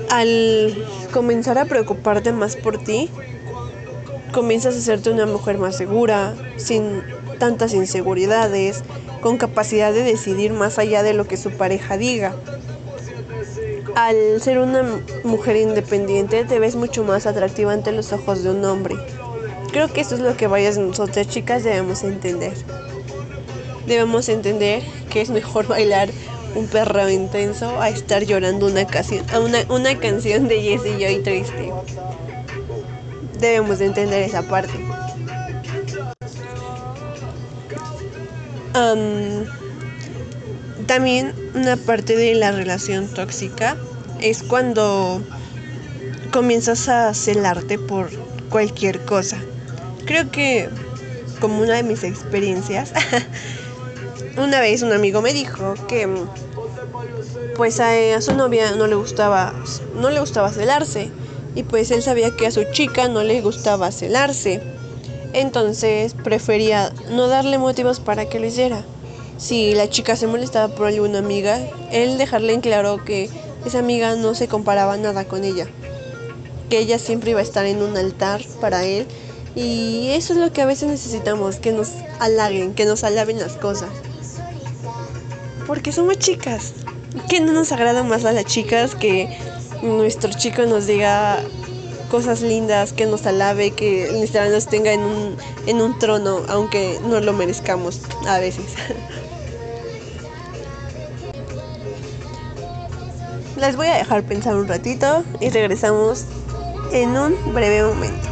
al comenzar a preocuparte más por ti, comienzas a hacerte una mujer más segura, sin tantas inseguridades, con capacidad de decidir más allá de lo que su pareja diga. Al ser una mujer independiente te ves mucho más atractiva ante los ojos de un hombre. Creo que eso es lo que varias de nosotras chicas debemos entender. Debemos entender que es mejor [LAUGHS] bailar un perro intenso a estar llorando una, canción, una, una canción de Jessie Joy triste. Debemos de entender esa parte. También una parte de la relación tóxica es cuando comienzas a celarte por cualquier cosa. Creo que como una de mis experiencias, [LAUGHS] una vez un amigo me dijo que pues a, a, su novia no le gustaba no le gustaba celarse y pues él sabía que a su chica no le gustaba celarse. Entonces prefería no darle motivos para que lo hiciera. Si la chica se molestaba por alguna amiga, él dejarle en claro que esa amiga no se comparaba nada con ella. Que ella siempre iba a estar en un altar para él. Y eso es lo que a veces necesitamos, que nos halaguen, que nos alaben las cosas. Porque somos chicas. Que no nos agrada más a las chicas que nuestro chico nos diga cosas lindas, que nos alabe, que literal nos tenga en un, en un trono, aunque no lo merezcamos a veces. [LAUGHS] Las voy a dejar pensar un ratito y regresamos en un breve momento.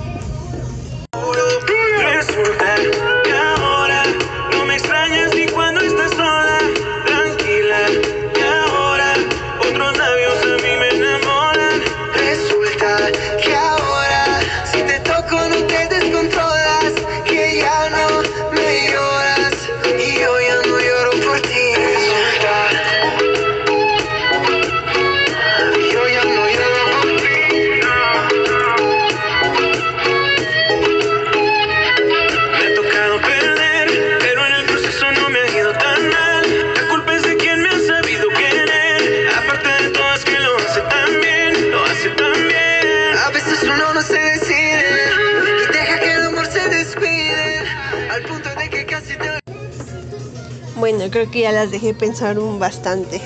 Creo que ya las dejé pensar un bastante.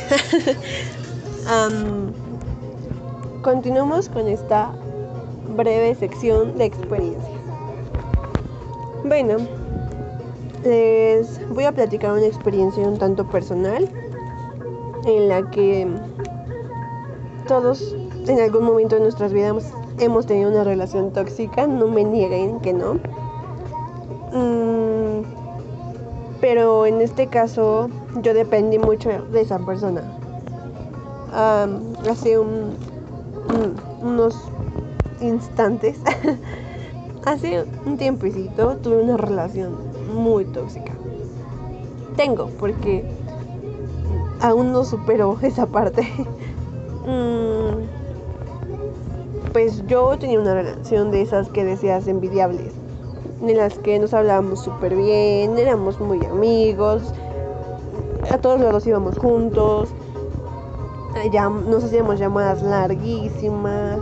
[LAUGHS] Am, continuamos con esta breve sección de experiencias. Bueno, les voy a platicar una experiencia un tanto personal en la que todos en algún momento de nuestras vidas hemos, hemos tenido una relación tóxica, no me nieguen que no. Mm, pero en este caso yo dependí mucho de esa persona. Hace un- un- unos instantes, [LAUGHS] hace un tiempecito tuve una relación muy tóxica. Tengo, porque aún no supero [LAUGHS] esa parte. Mm, pues yo tenía una relación de esas que decías envidiables, en las que nos hablábamos súper bien, éramos muy amigos, a todos lados íbamos juntos, ya nos hacíamos llamadas larguísimas,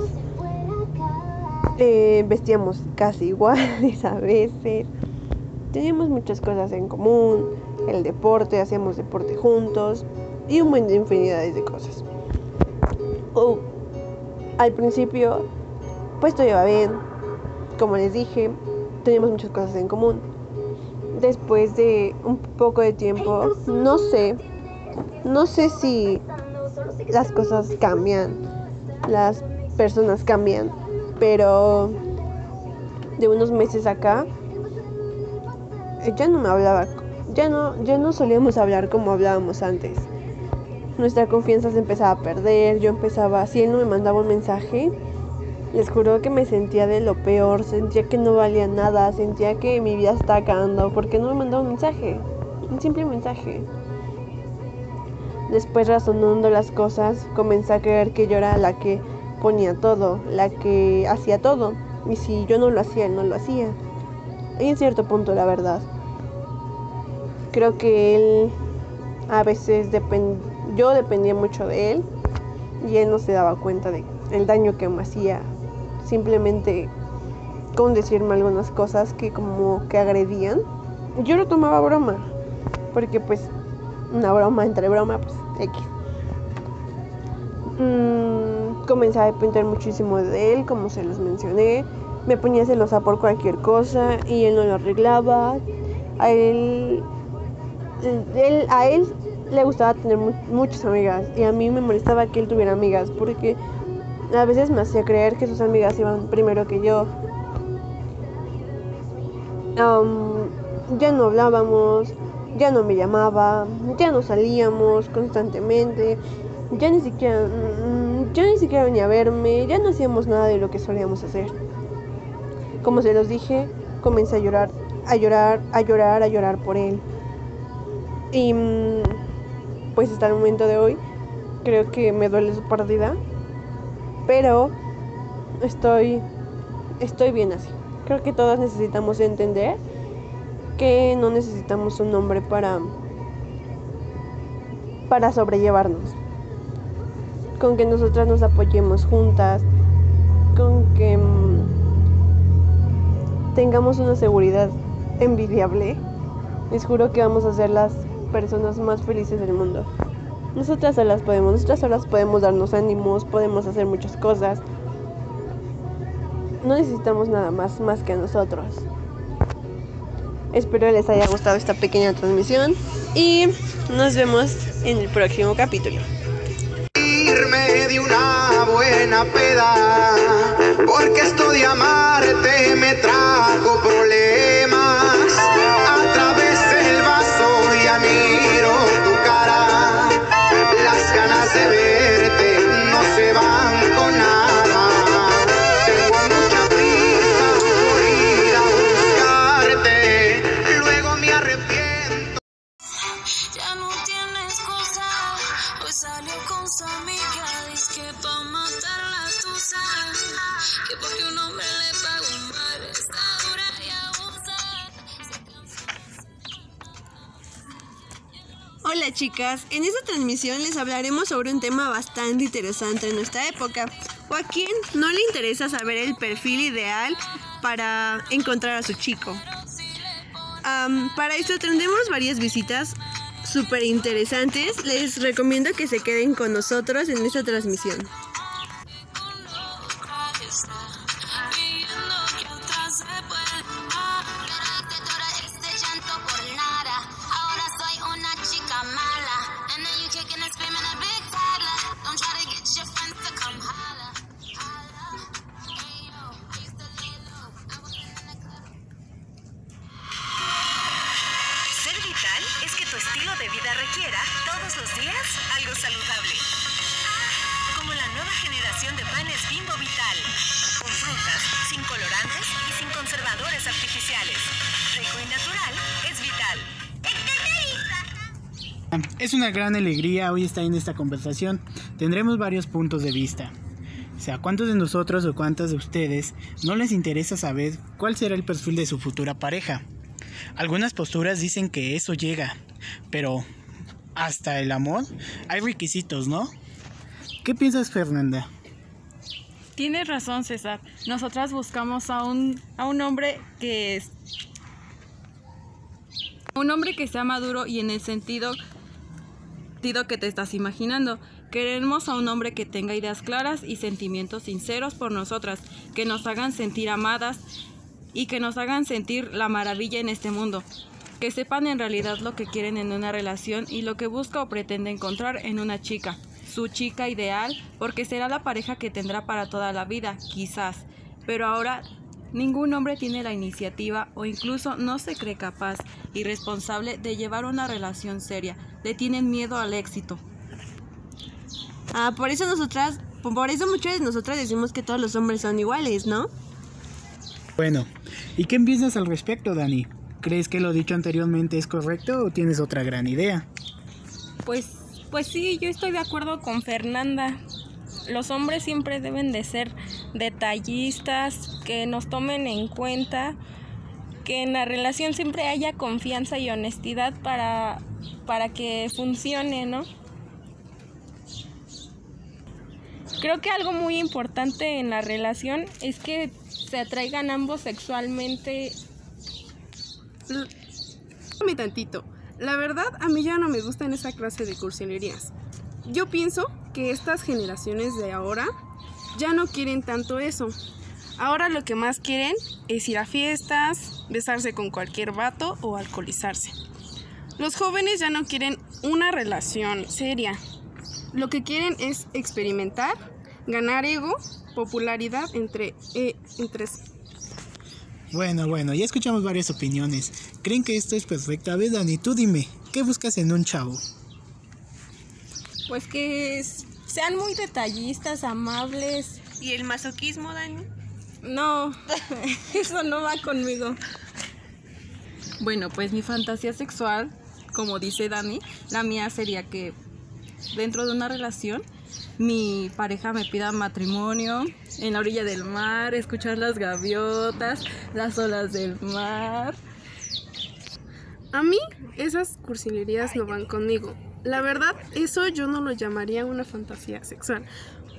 eh, vestíamos casi [LAUGHS] iguales a veces, teníamos muchas cosas en común, el deporte, hacíamos deporte juntos y un buen de infinidades de cosas. Al principio, pues todo iba bien, como les dije, teníamos muchas cosas en común. Después de un poco de tiempo, no sé, no sé si las cosas cambian, las personas cambian, pero de unos meses acá, ya no me hablaba, ya no, ya no solíamos hablar como hablábamos antes. Nuestra confianza se empezaba a perder, yo empezaba, si él no me mandaba un mensaje, les juro que me sentía de lo peor, sentía que no valía nada, sentía que mi vida estaba acabando porque no me mandaba un mensaje, un simple mensaje. Después razonando las cosas, comencé a creer que yo era la que ponía todo, la que hacía todo. Y si yo no lo hacía, él no lo hacía. En cierto punto, la verdad. Creo que él a veces depend yo dependía mucho de él y él no se daba cuenta de el daño que me hacía. Simplemente con decirme algunas cosas que como que agredían. Yo lo tomaba broma, porque pues una broma entre broma, pues X. Mm, comencé a depender muchísimo de él, como se los mencioné. Me ponía celosa por cualquier cosa y él no lo arreglaba. A él, él, a él le gustaba tener mu muchas amigas y a mí me molestaba que él tuviera amigas porque a veces me hacía creer que sus amigas iban primero que yo. Um, ya no hablábamos, ya no me llamaba, ya no salíamos constantemente, ya ni siquiera, ya ni siquiera venía a verme, ya no hacíamos nada de lo que solíamos hacer. Como se los dije, comencé a llorar, a llorar, a llorar, a llorar por él. Y pues hasta el momento de hoy creo que me duele su pérdida, pero estoy estoy bien así. Creo que todas necesitamos entender que no necesitamos un hombre para para sobrellevarnos. Con que nosotras nos apoyemos juntas, con que mm, tengamos una seguridad envidiable. Les juro que vamos a ser las personas más felices del mundo. Nosotras solas podemos, nosotras solas podemos darnos ánimos, podemos hacer muchas cosas. No necesitamos nada más más que nosotros. Espero les haya gustado esta pequeña transmisión y nos vemos en el próximo capítulo. Irme de una buena peda, porque esto de amarte me trajo problemas. Chicas, en esta transmisión les hablaremos sobre un tema bastante interesante en nuestra época. ¿O a quién no le interesa saber el perfil ideal para encontrar a su chico? Am, para esto tendremos varias visitas súper interesantes. Les recomiendo que se queden con nosotros en esta transmisión. Gran alegría hoy estar en esta conversación. Tendremos varios puntos de vista. O sea, ¿cuántos de nosotros o cuántas de ustedes no les interesa saber cuál será el perfil de su futura pareja? Algunas posturas dicen que eso llega, pero hasta el amor hay requisitos, ¿no? ¿Qué piensas, Fernanda? Tienes razón, César. Nosotras buscamos a un, a un hombre que es un hombre que sea maduro y en el sentido, sentido que te estás imaginando. Queremos a un hombre que tenga ideas claras y sentimientos sinceros por nosotras, que nos hagan sentir amadas y que nos hagan sentir la maravilla en este mundo. Que sepan en realidad lo que quieren en una relación y lo que busca o pretende encontrar en una chica. Su chica ideal, porque será la pareja que tendrá para toda la vida, quizás. Pero ahora Ningún hombre tiene la iniciativa o incluso no se cree capaz y responsable de llevar una relación seria. Le tienen miedo al éxito. Ah, por eso nosotras, por eso muchas de nosotras decimos que todos los hombres son iguales, ¿no? Bueno, ¿y qué piensas al respecto, Dani? ¿Crees que lo dicho anteriormente es correcto o tienes otra gran idea? Pues, pues sí, yo estoy de acuerdo con Fernanda. Los hombres siempre deben de ser detallistas, que nos tomen en cuenta, que en la relación siempre haya confianza y honestidad para, para que funcione, ¿no? Creo que algo muy importante en la relación es que se atraigan ambos sexualmente. Dame tantito. La verdad, a mí ya no me gustan esa clase de cursilerías. Yo pienso que estas generaciones de ahora ya no quieren tanto eso. Ahora lo que más quieren es ir a fiestas, besarse con cualquier vato o alcoholizarse. Los jóvenes ya no quieren una relación seria. Lo que quieren es experimentar, ganar ego, popularidad entre, eh, entre Bueno, bueno, ya escuchamos varias opiniones. ¿Creen que esto es perfecto? A ver, Dani, tú dime, ¿qué buscas en un chavo? Pues que sean muy detallistas, amables. ¿Y el masoquismo, Dani? No, [LAUGHS] eso no va conmigo. Bueno, pues mi fantasía sexual, como dice Dani, la mía sería que dentro de una relación mi pareja me pida matrimonio en la orilla del mar, escuchar las gaviotas, las olas del mar. A mí esas cursilerías no van conmigo. La verdad, eso yo no lo llamaría una fantasía sexual.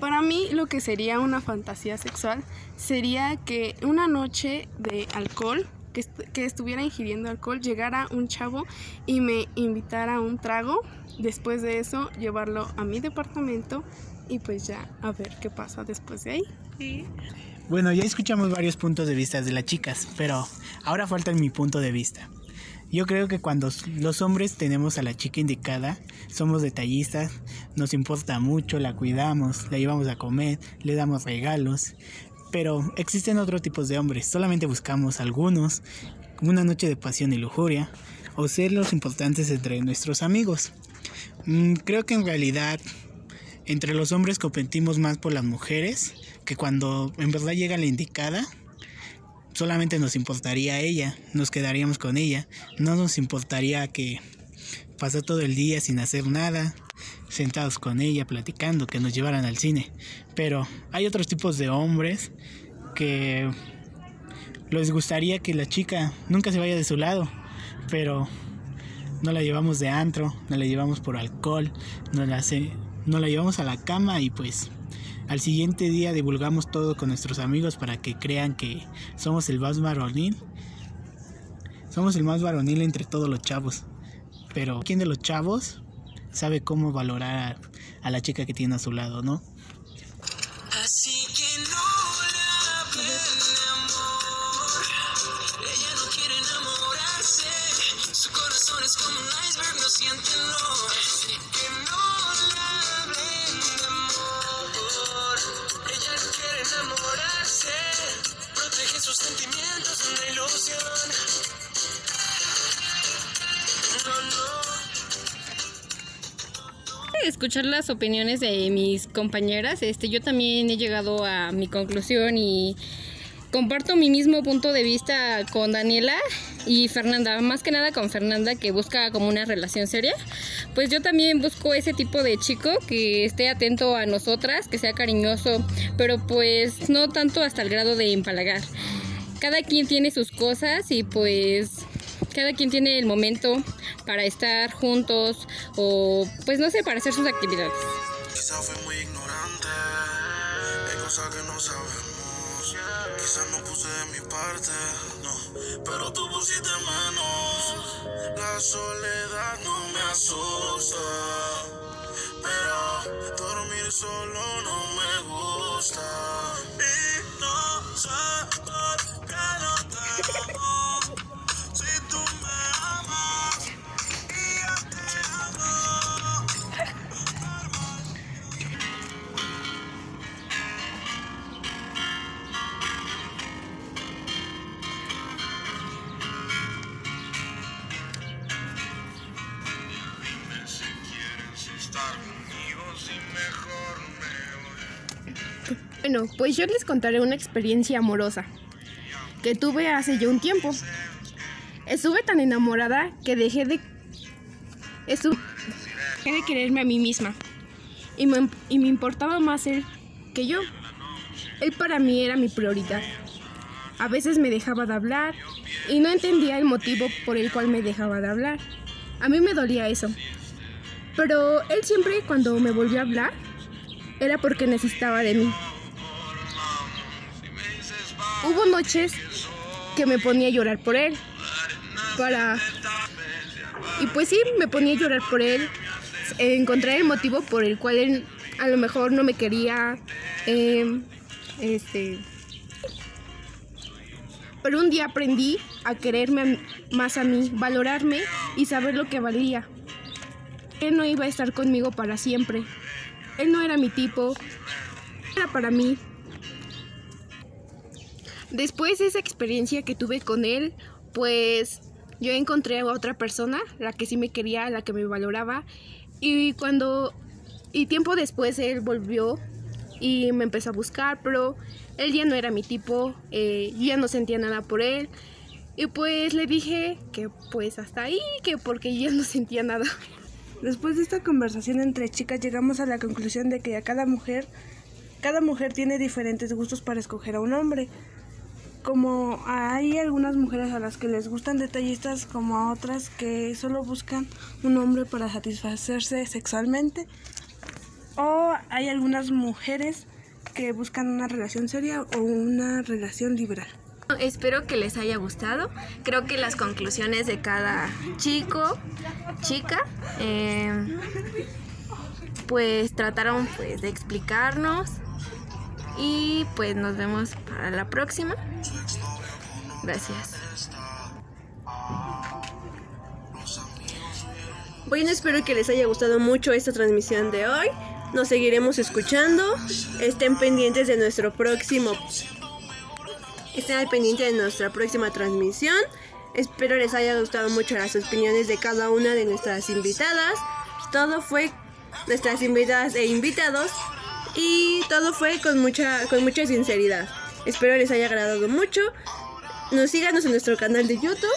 Para mí lo que sería una fantasía sexual sería que una noche de alcohol, que, est- que estuviera ingiriendo alcohol, llegara un chavo y me invitara a un trago. Después de eso, llevarlo a mi departamento y pues ya a ver qué pasa después de ahí. Bueno, ya escuchamos varios puntos de vista de las chicas, pero ahora falta mi punto de vista. Yo creo que cuando los hombres tenemos a la chica indicada, somos detallistas, nos importa mucho, la cuidamos, la llevamos a comer, le damos regalos. Pero existen otros tipos de hombres, solamente buscamos algunos, una noche de pasión y lujuria, o ser los importantes entre nuestros amigos. Mm, creo que en realidad entre los hombres competimos más por las mujeres, que cuando en verdad llega la indicada, solamente nos importaría ella, nos quedaríamos con ella, no nos importaría que pasar todo el día sin hacer nada, sentados con ella, platicando, que nos llevaran al cine. Pero hay otros tipos de hombres que les gustaría que la chica nunca se vaya de su lado, pero no la llevamos de antro, no la llevamos por alcohol, no la, llevamos a la cama y pues al siguiente día divulgamos todo con nuestros amigos para que crean que somos el más varonil. Somos el más varonil entre todos los chavos. Pero ¿quién de los chavos sabe cómo valorar a, la chica que tiene a su lado, no? Así que no la de amor. Ella no quiere enamorarse. Su corazón es como un iceberg, no siente dolor. Así que no la de amor. Ella no quiere enamorarse. Protege sus sentimientos de una ilusión. No, no. Escuchar las opiniones de mis compañeras, este, yo también he llegado a mi conclusión y comparto mi mismo punto de vista con Daniela y Fernanda, más que nada con Fernanda que busca como una relación seria. Pues yo también busco ese tipo de chico que esté atento a nosotras, que sea cariñoso, pero pues no tanto hasta el grado de empalagar. Cada quien tiene sus cosas y pues cada quien tiene el momento para estar juntos o pues no sé, para hacer sus actividades. Quizá fui muy ignorante, hay cosas que no sabemos. Quizás no puse de mi parte, no, pero tú pusiste menos. La soledad no me asusta, pero dormir solo no me pues yo les contaré una experiencia amorosa que tuve hace ya un tiempo. Estuve tan enamorada que dejé de, estu- dejé de quererme a mí misma y me, y me importaba más él que yo. Él para mí era mi prioridad. A veces me dejaba de hablar y no entendía el motivo por el cual me dejaba de hablar. A mí me dolía eso. Pero él siempre cuando me volvió a hablar era porque necesitaba de mí. Hubo noches que me ponía a llorar por él. Para... Y pues sí, me ponía a llorar por él. Encontrar el motivo por el cual él a lo mejor no me quería. em, este... Pero un día aprendí a quererme más a mí, valorarme y saber lo que valía. Él no iba a estar conmigo para siempre. Él no era mi tipo. Era para mí. Después de esa experiencia que tuve con él, pues yo encontré a otra persona, la que sí me quería, la que me valoraba. Y cuando... Y tiempo después él volvió y me empezó a buscar, pero él ya no era mi tipo, eh, yo ya no sentía nada por él. Y pues le dije que pues hasta ahí, que porque yo ya no sentía nada. Después de esta conversación entre chicas llegamos a la conclusión de que a cada mujer, cada mujer tiene diferentes gustos para escoger a un hombre. Como hay algunas mujeres a las que les gustan detallistas, como a otras que solo buscan un hombre para satisfacerse sexualmente. O hay algunas mujeres que buscan una relación seria o una relación liberal. Espero que les haya gustado. Creo que las conclusiones de cada chico, chica, eh, pues trataron pues de explicarnos y pues nos vemos para la próxima. Gracias. Bueno, espero que les haya gustado mucho esta transmisión de hoy. Nos seguiremos escuchando. Estén pendientes de nuestro próximo. Estén al pendiente de nuestra próxima transmisión. Espero les haya gustado mucho las opiniones de cada una de nuestras invitadas. Todo fue nuestras invitadas e invitados. Y todo fue con mucha, con mucha sinceridad. Espero les haya agradado mucho. Nos síganos en nuestro canal de YouTube.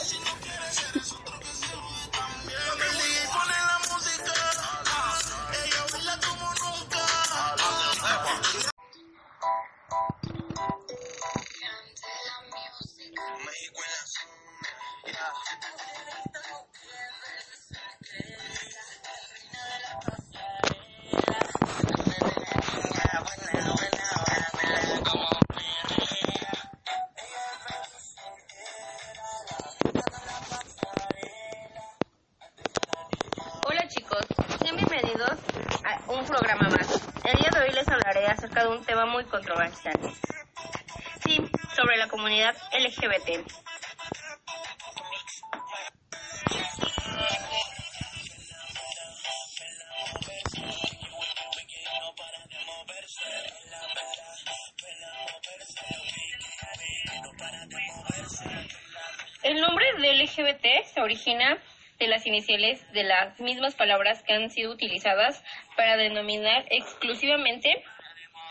Mismas palabras que han sido utilizadas para denominar exclusivamente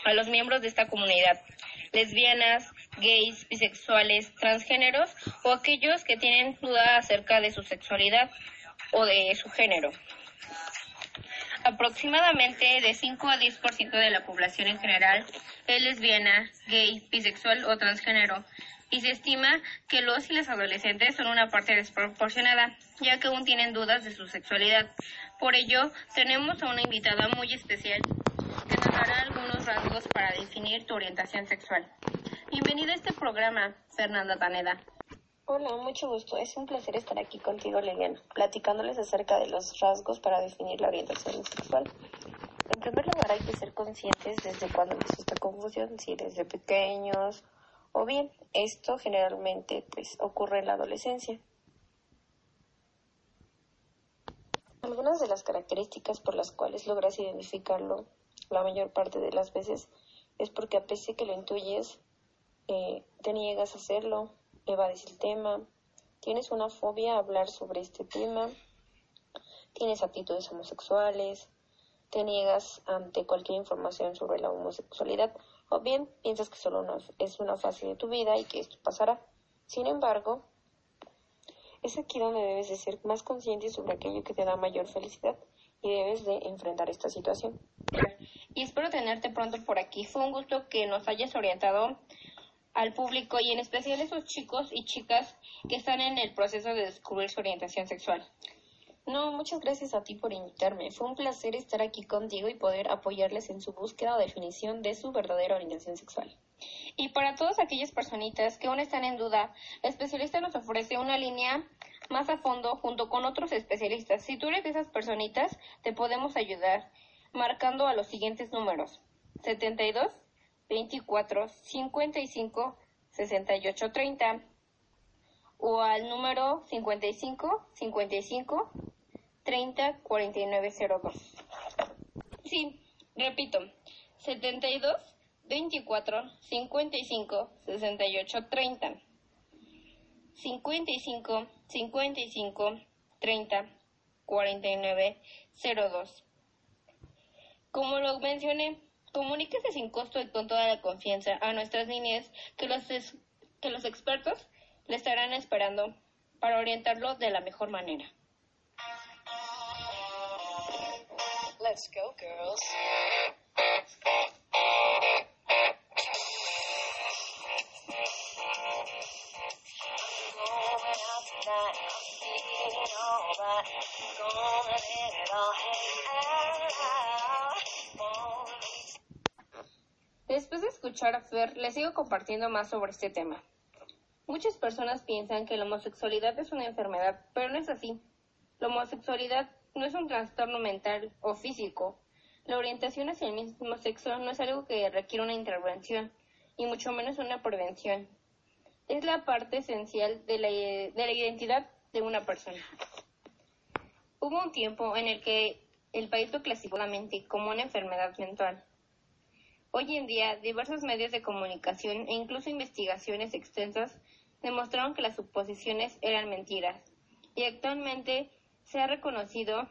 a los miembros de esta comunidad, lesbianas, gays, bisexuales, transgéneros o aquellos que tienen duda acerca de su sexualidad o de su género. Aproximadamente de 5 a 10% de la población en general es lesbiana, gay, bisexual o transgénero y se estima que los y las adolescentes son una parte desproporcionada, ya que aún tienen dudas de su sexualidad. Por ello, tenemos a una invitada muy especial que nos dará algunos rasgos para definir tu orientación sexual. Bienvenida a este programa, Fernanda Taneda. Hola, mucho gusto. Es un placer estar aquí contigo, Liliana, platicándoles acerca de los rasgos para definir la orientación sexual. En primer lugar, hay que ser conscientes desde cuándo empezó esta confusión, si desde pequeños o bien esto generalmente pues ocurre en la adolescencia. Algunas de las características por las cuales logras identificarlo la mayor parte de las veces es porque a pesar que lo intuyes, eh, te niegas a hacerlo, evades el tema, tienes una fobia a hablar sobre este tema, tienes actitudes homosexuales, te niegas ante cualquier información sobre la homosexualidad O bien piensas que solo una- es una fase de tu vida y que esto pasará. Sin embargo, es aquí donde debes de ser más consciente sobre aquello que te da mayor felicidad y debes de enfrentar esta situación. y espero tenerte pronto por aquí. Fue un gusto que nos hayas orientado al público y en especial a esos chicos y chicas que están en el proceso de descubrir su orientación sexual. No, muchas gracias a ti por invitarme. Fue un placer estar aquí contigo y poder apoyarles en su búsqueda o definición de su verdadera orientación sexual. Y para todas aquellas personitas que aún están en duda, la especialista nos ofrece una línea más a fondo junto con otros especialistas. Si tú eres de esas personitas, te podemos ayudar marcando a los siguientes números. 72 24 55 68 30 o al número 55 55 30 49 02. Sí, repito, 72 24 55 68 30 55 55 30 49 02. Como lo mencioné, comuníquese sin costo y con toda la confianza a nuestras líneas que los, que los expertos le estarán esperando para orientarlo de la mejor manera. Let's go, girls. Después de escuchar a Fer, les sigo compartiendo más sobre este tema. Muchas personas piensan que la homosexualidad es una enfermedad, pero no es así. La homosexualidad no es un trastorno mental o físico. La orientación hacia el mismo sexo no es algo que requiere una intervención, y mucho menos una prevención. Es la parte esencial de la, de la identidad de una persona. Hubo un tiempo en el que el país lo clasificó solamente como una enfermedad mental. Hoy en día, diversos medios de comunicación e incluso investigaciones extensas demostraron que las suposiciones eran mentiras. Y actualmente se ha reconocido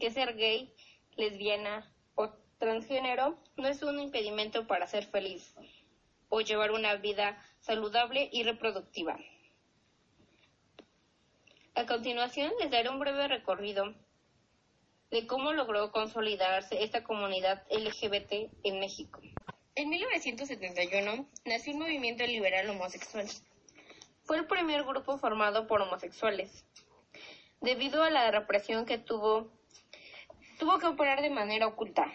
que ser gay, lesbiana o transgénero no es un impedimento para ser feliz o llevar una vida saludable y reproductiva. A continuación les daré un breve recorrido de cómo logró consolidarse esta comunidad LGBT en México. En 1971 nació el movimiento liberal homosexual. Fue el primer grupo formado por homosexuales. Debido a la represión que tuvo, tuvo que operar de manera oculta.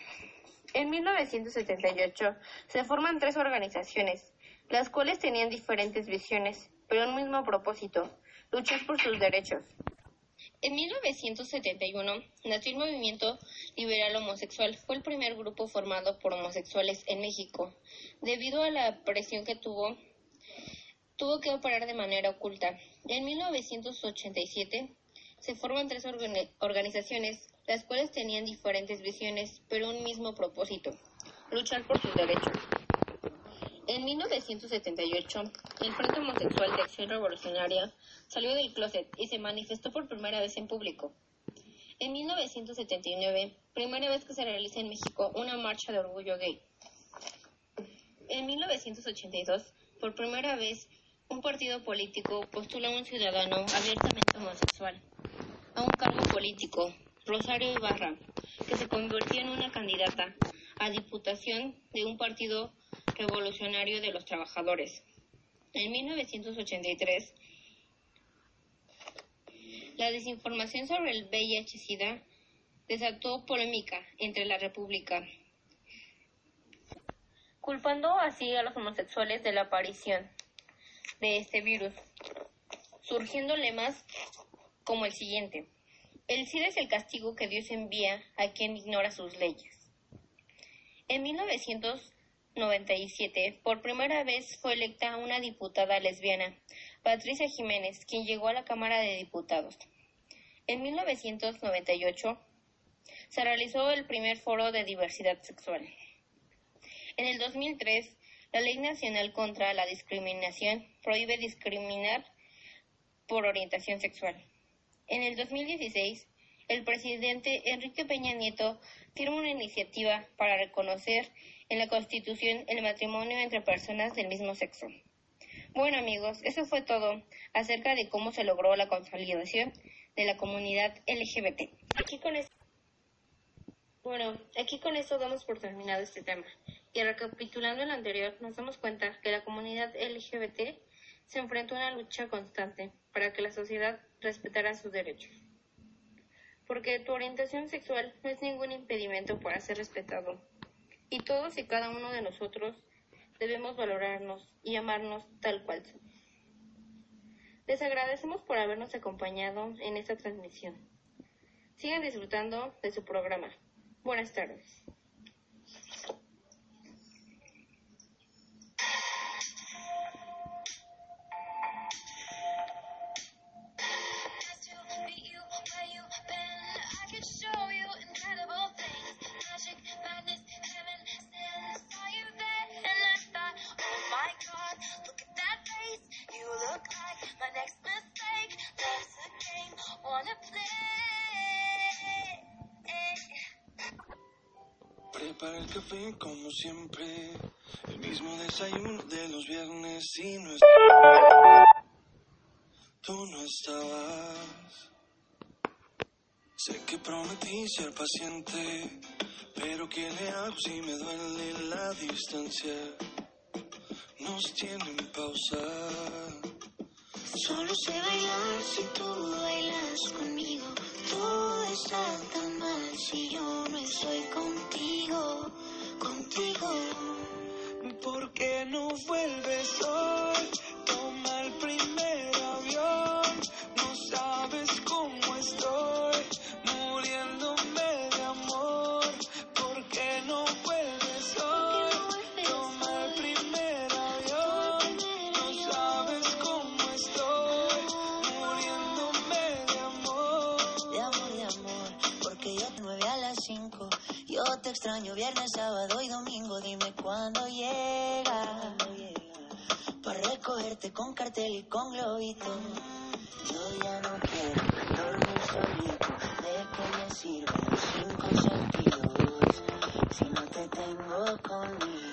En 1978 se forman tres organizaciones, las cuales tenían diferentes visiones, pero un mismo propósito, luchar por sus derechos. En 1971 nació el movimiento liberal homosexual. Fue el primer grupo formado por homosexuales en México. Debido a la presión que tuvo, tuvo que operar de manera oculta. En 1987 se forman tres organi- organizaciones, las cuales tenían diferentes visiones, pero un mismo propósito, luchar por sus derechos. En 1978, el Frente Homosexual de Acción Revolucionaria salió del closet y se manifestó por primera vez en público. En 1979, primera vez que se realiza en México una marcha de orgullo gay. En 1982, por primera vez, un partido político postula a un ciudadano abiertamente homosexual a un cargo político, Rosario Ibarra, que se convirtió en una candidata a diputación de un partido revolucionario de los trabajadores. En 1983, la desinformación sobre el VIH-Sida desató polémica entre la República, culpando así a los homosexuales de la aparición de este virus, surgiendo lemas como el siguiente. El SIDA es el castigo que Dios envía a quien ignora sus leyes. En 1997, por primera vez fue electa una diputada lesbiana, Patricia Jiménez, quien llegó a la Cámara de Diputados. En 1998 se realizó el primer foro de diversidad sexual. En el 2003, la Ley Nacional contra la Discriminación prohíbe discriminar por orientación sexual. En el 2016, el presidente Enrique Peña Nieto firma una iniciativa para reconocer en la Constitución el matrimonio entre personas del mismo sexo. Bueno amigos, eso fue todo acerca de cómo se logró la consolidación de la comunidad LGBT. Aquí con esto, bueno, aquí con esto damos por terminado este tema. Y recapitulando el anterior, nos damos cuenta que la comunidad LGBT se enfrentó a una lucha constante para que la sociedad respetara sus derechos. Porque tu orientación sexual no es ningún impedimento para ser respetado. Y todos y cada uno de nosotros debemos valorarnos y amarnos tal cual somos. Les agradecemos por habernos acompañado en esta transmisión. Sigan disfrutando de su programa. Buenas tardes. Que prometí ser paciente, pero ¿qué le hago si me duele la distancia? Nos tienen pausa. Solo sé bailar si tú bailas conmigo. Todo está tan viernes, sábado y domingo. Dime cuándo llega. Para recogerte con cartel y con globito. Yo ya no quiero dormir solito. ¿De qué me sirven los cinco sentidos si no te tengo conmigo? ¿Por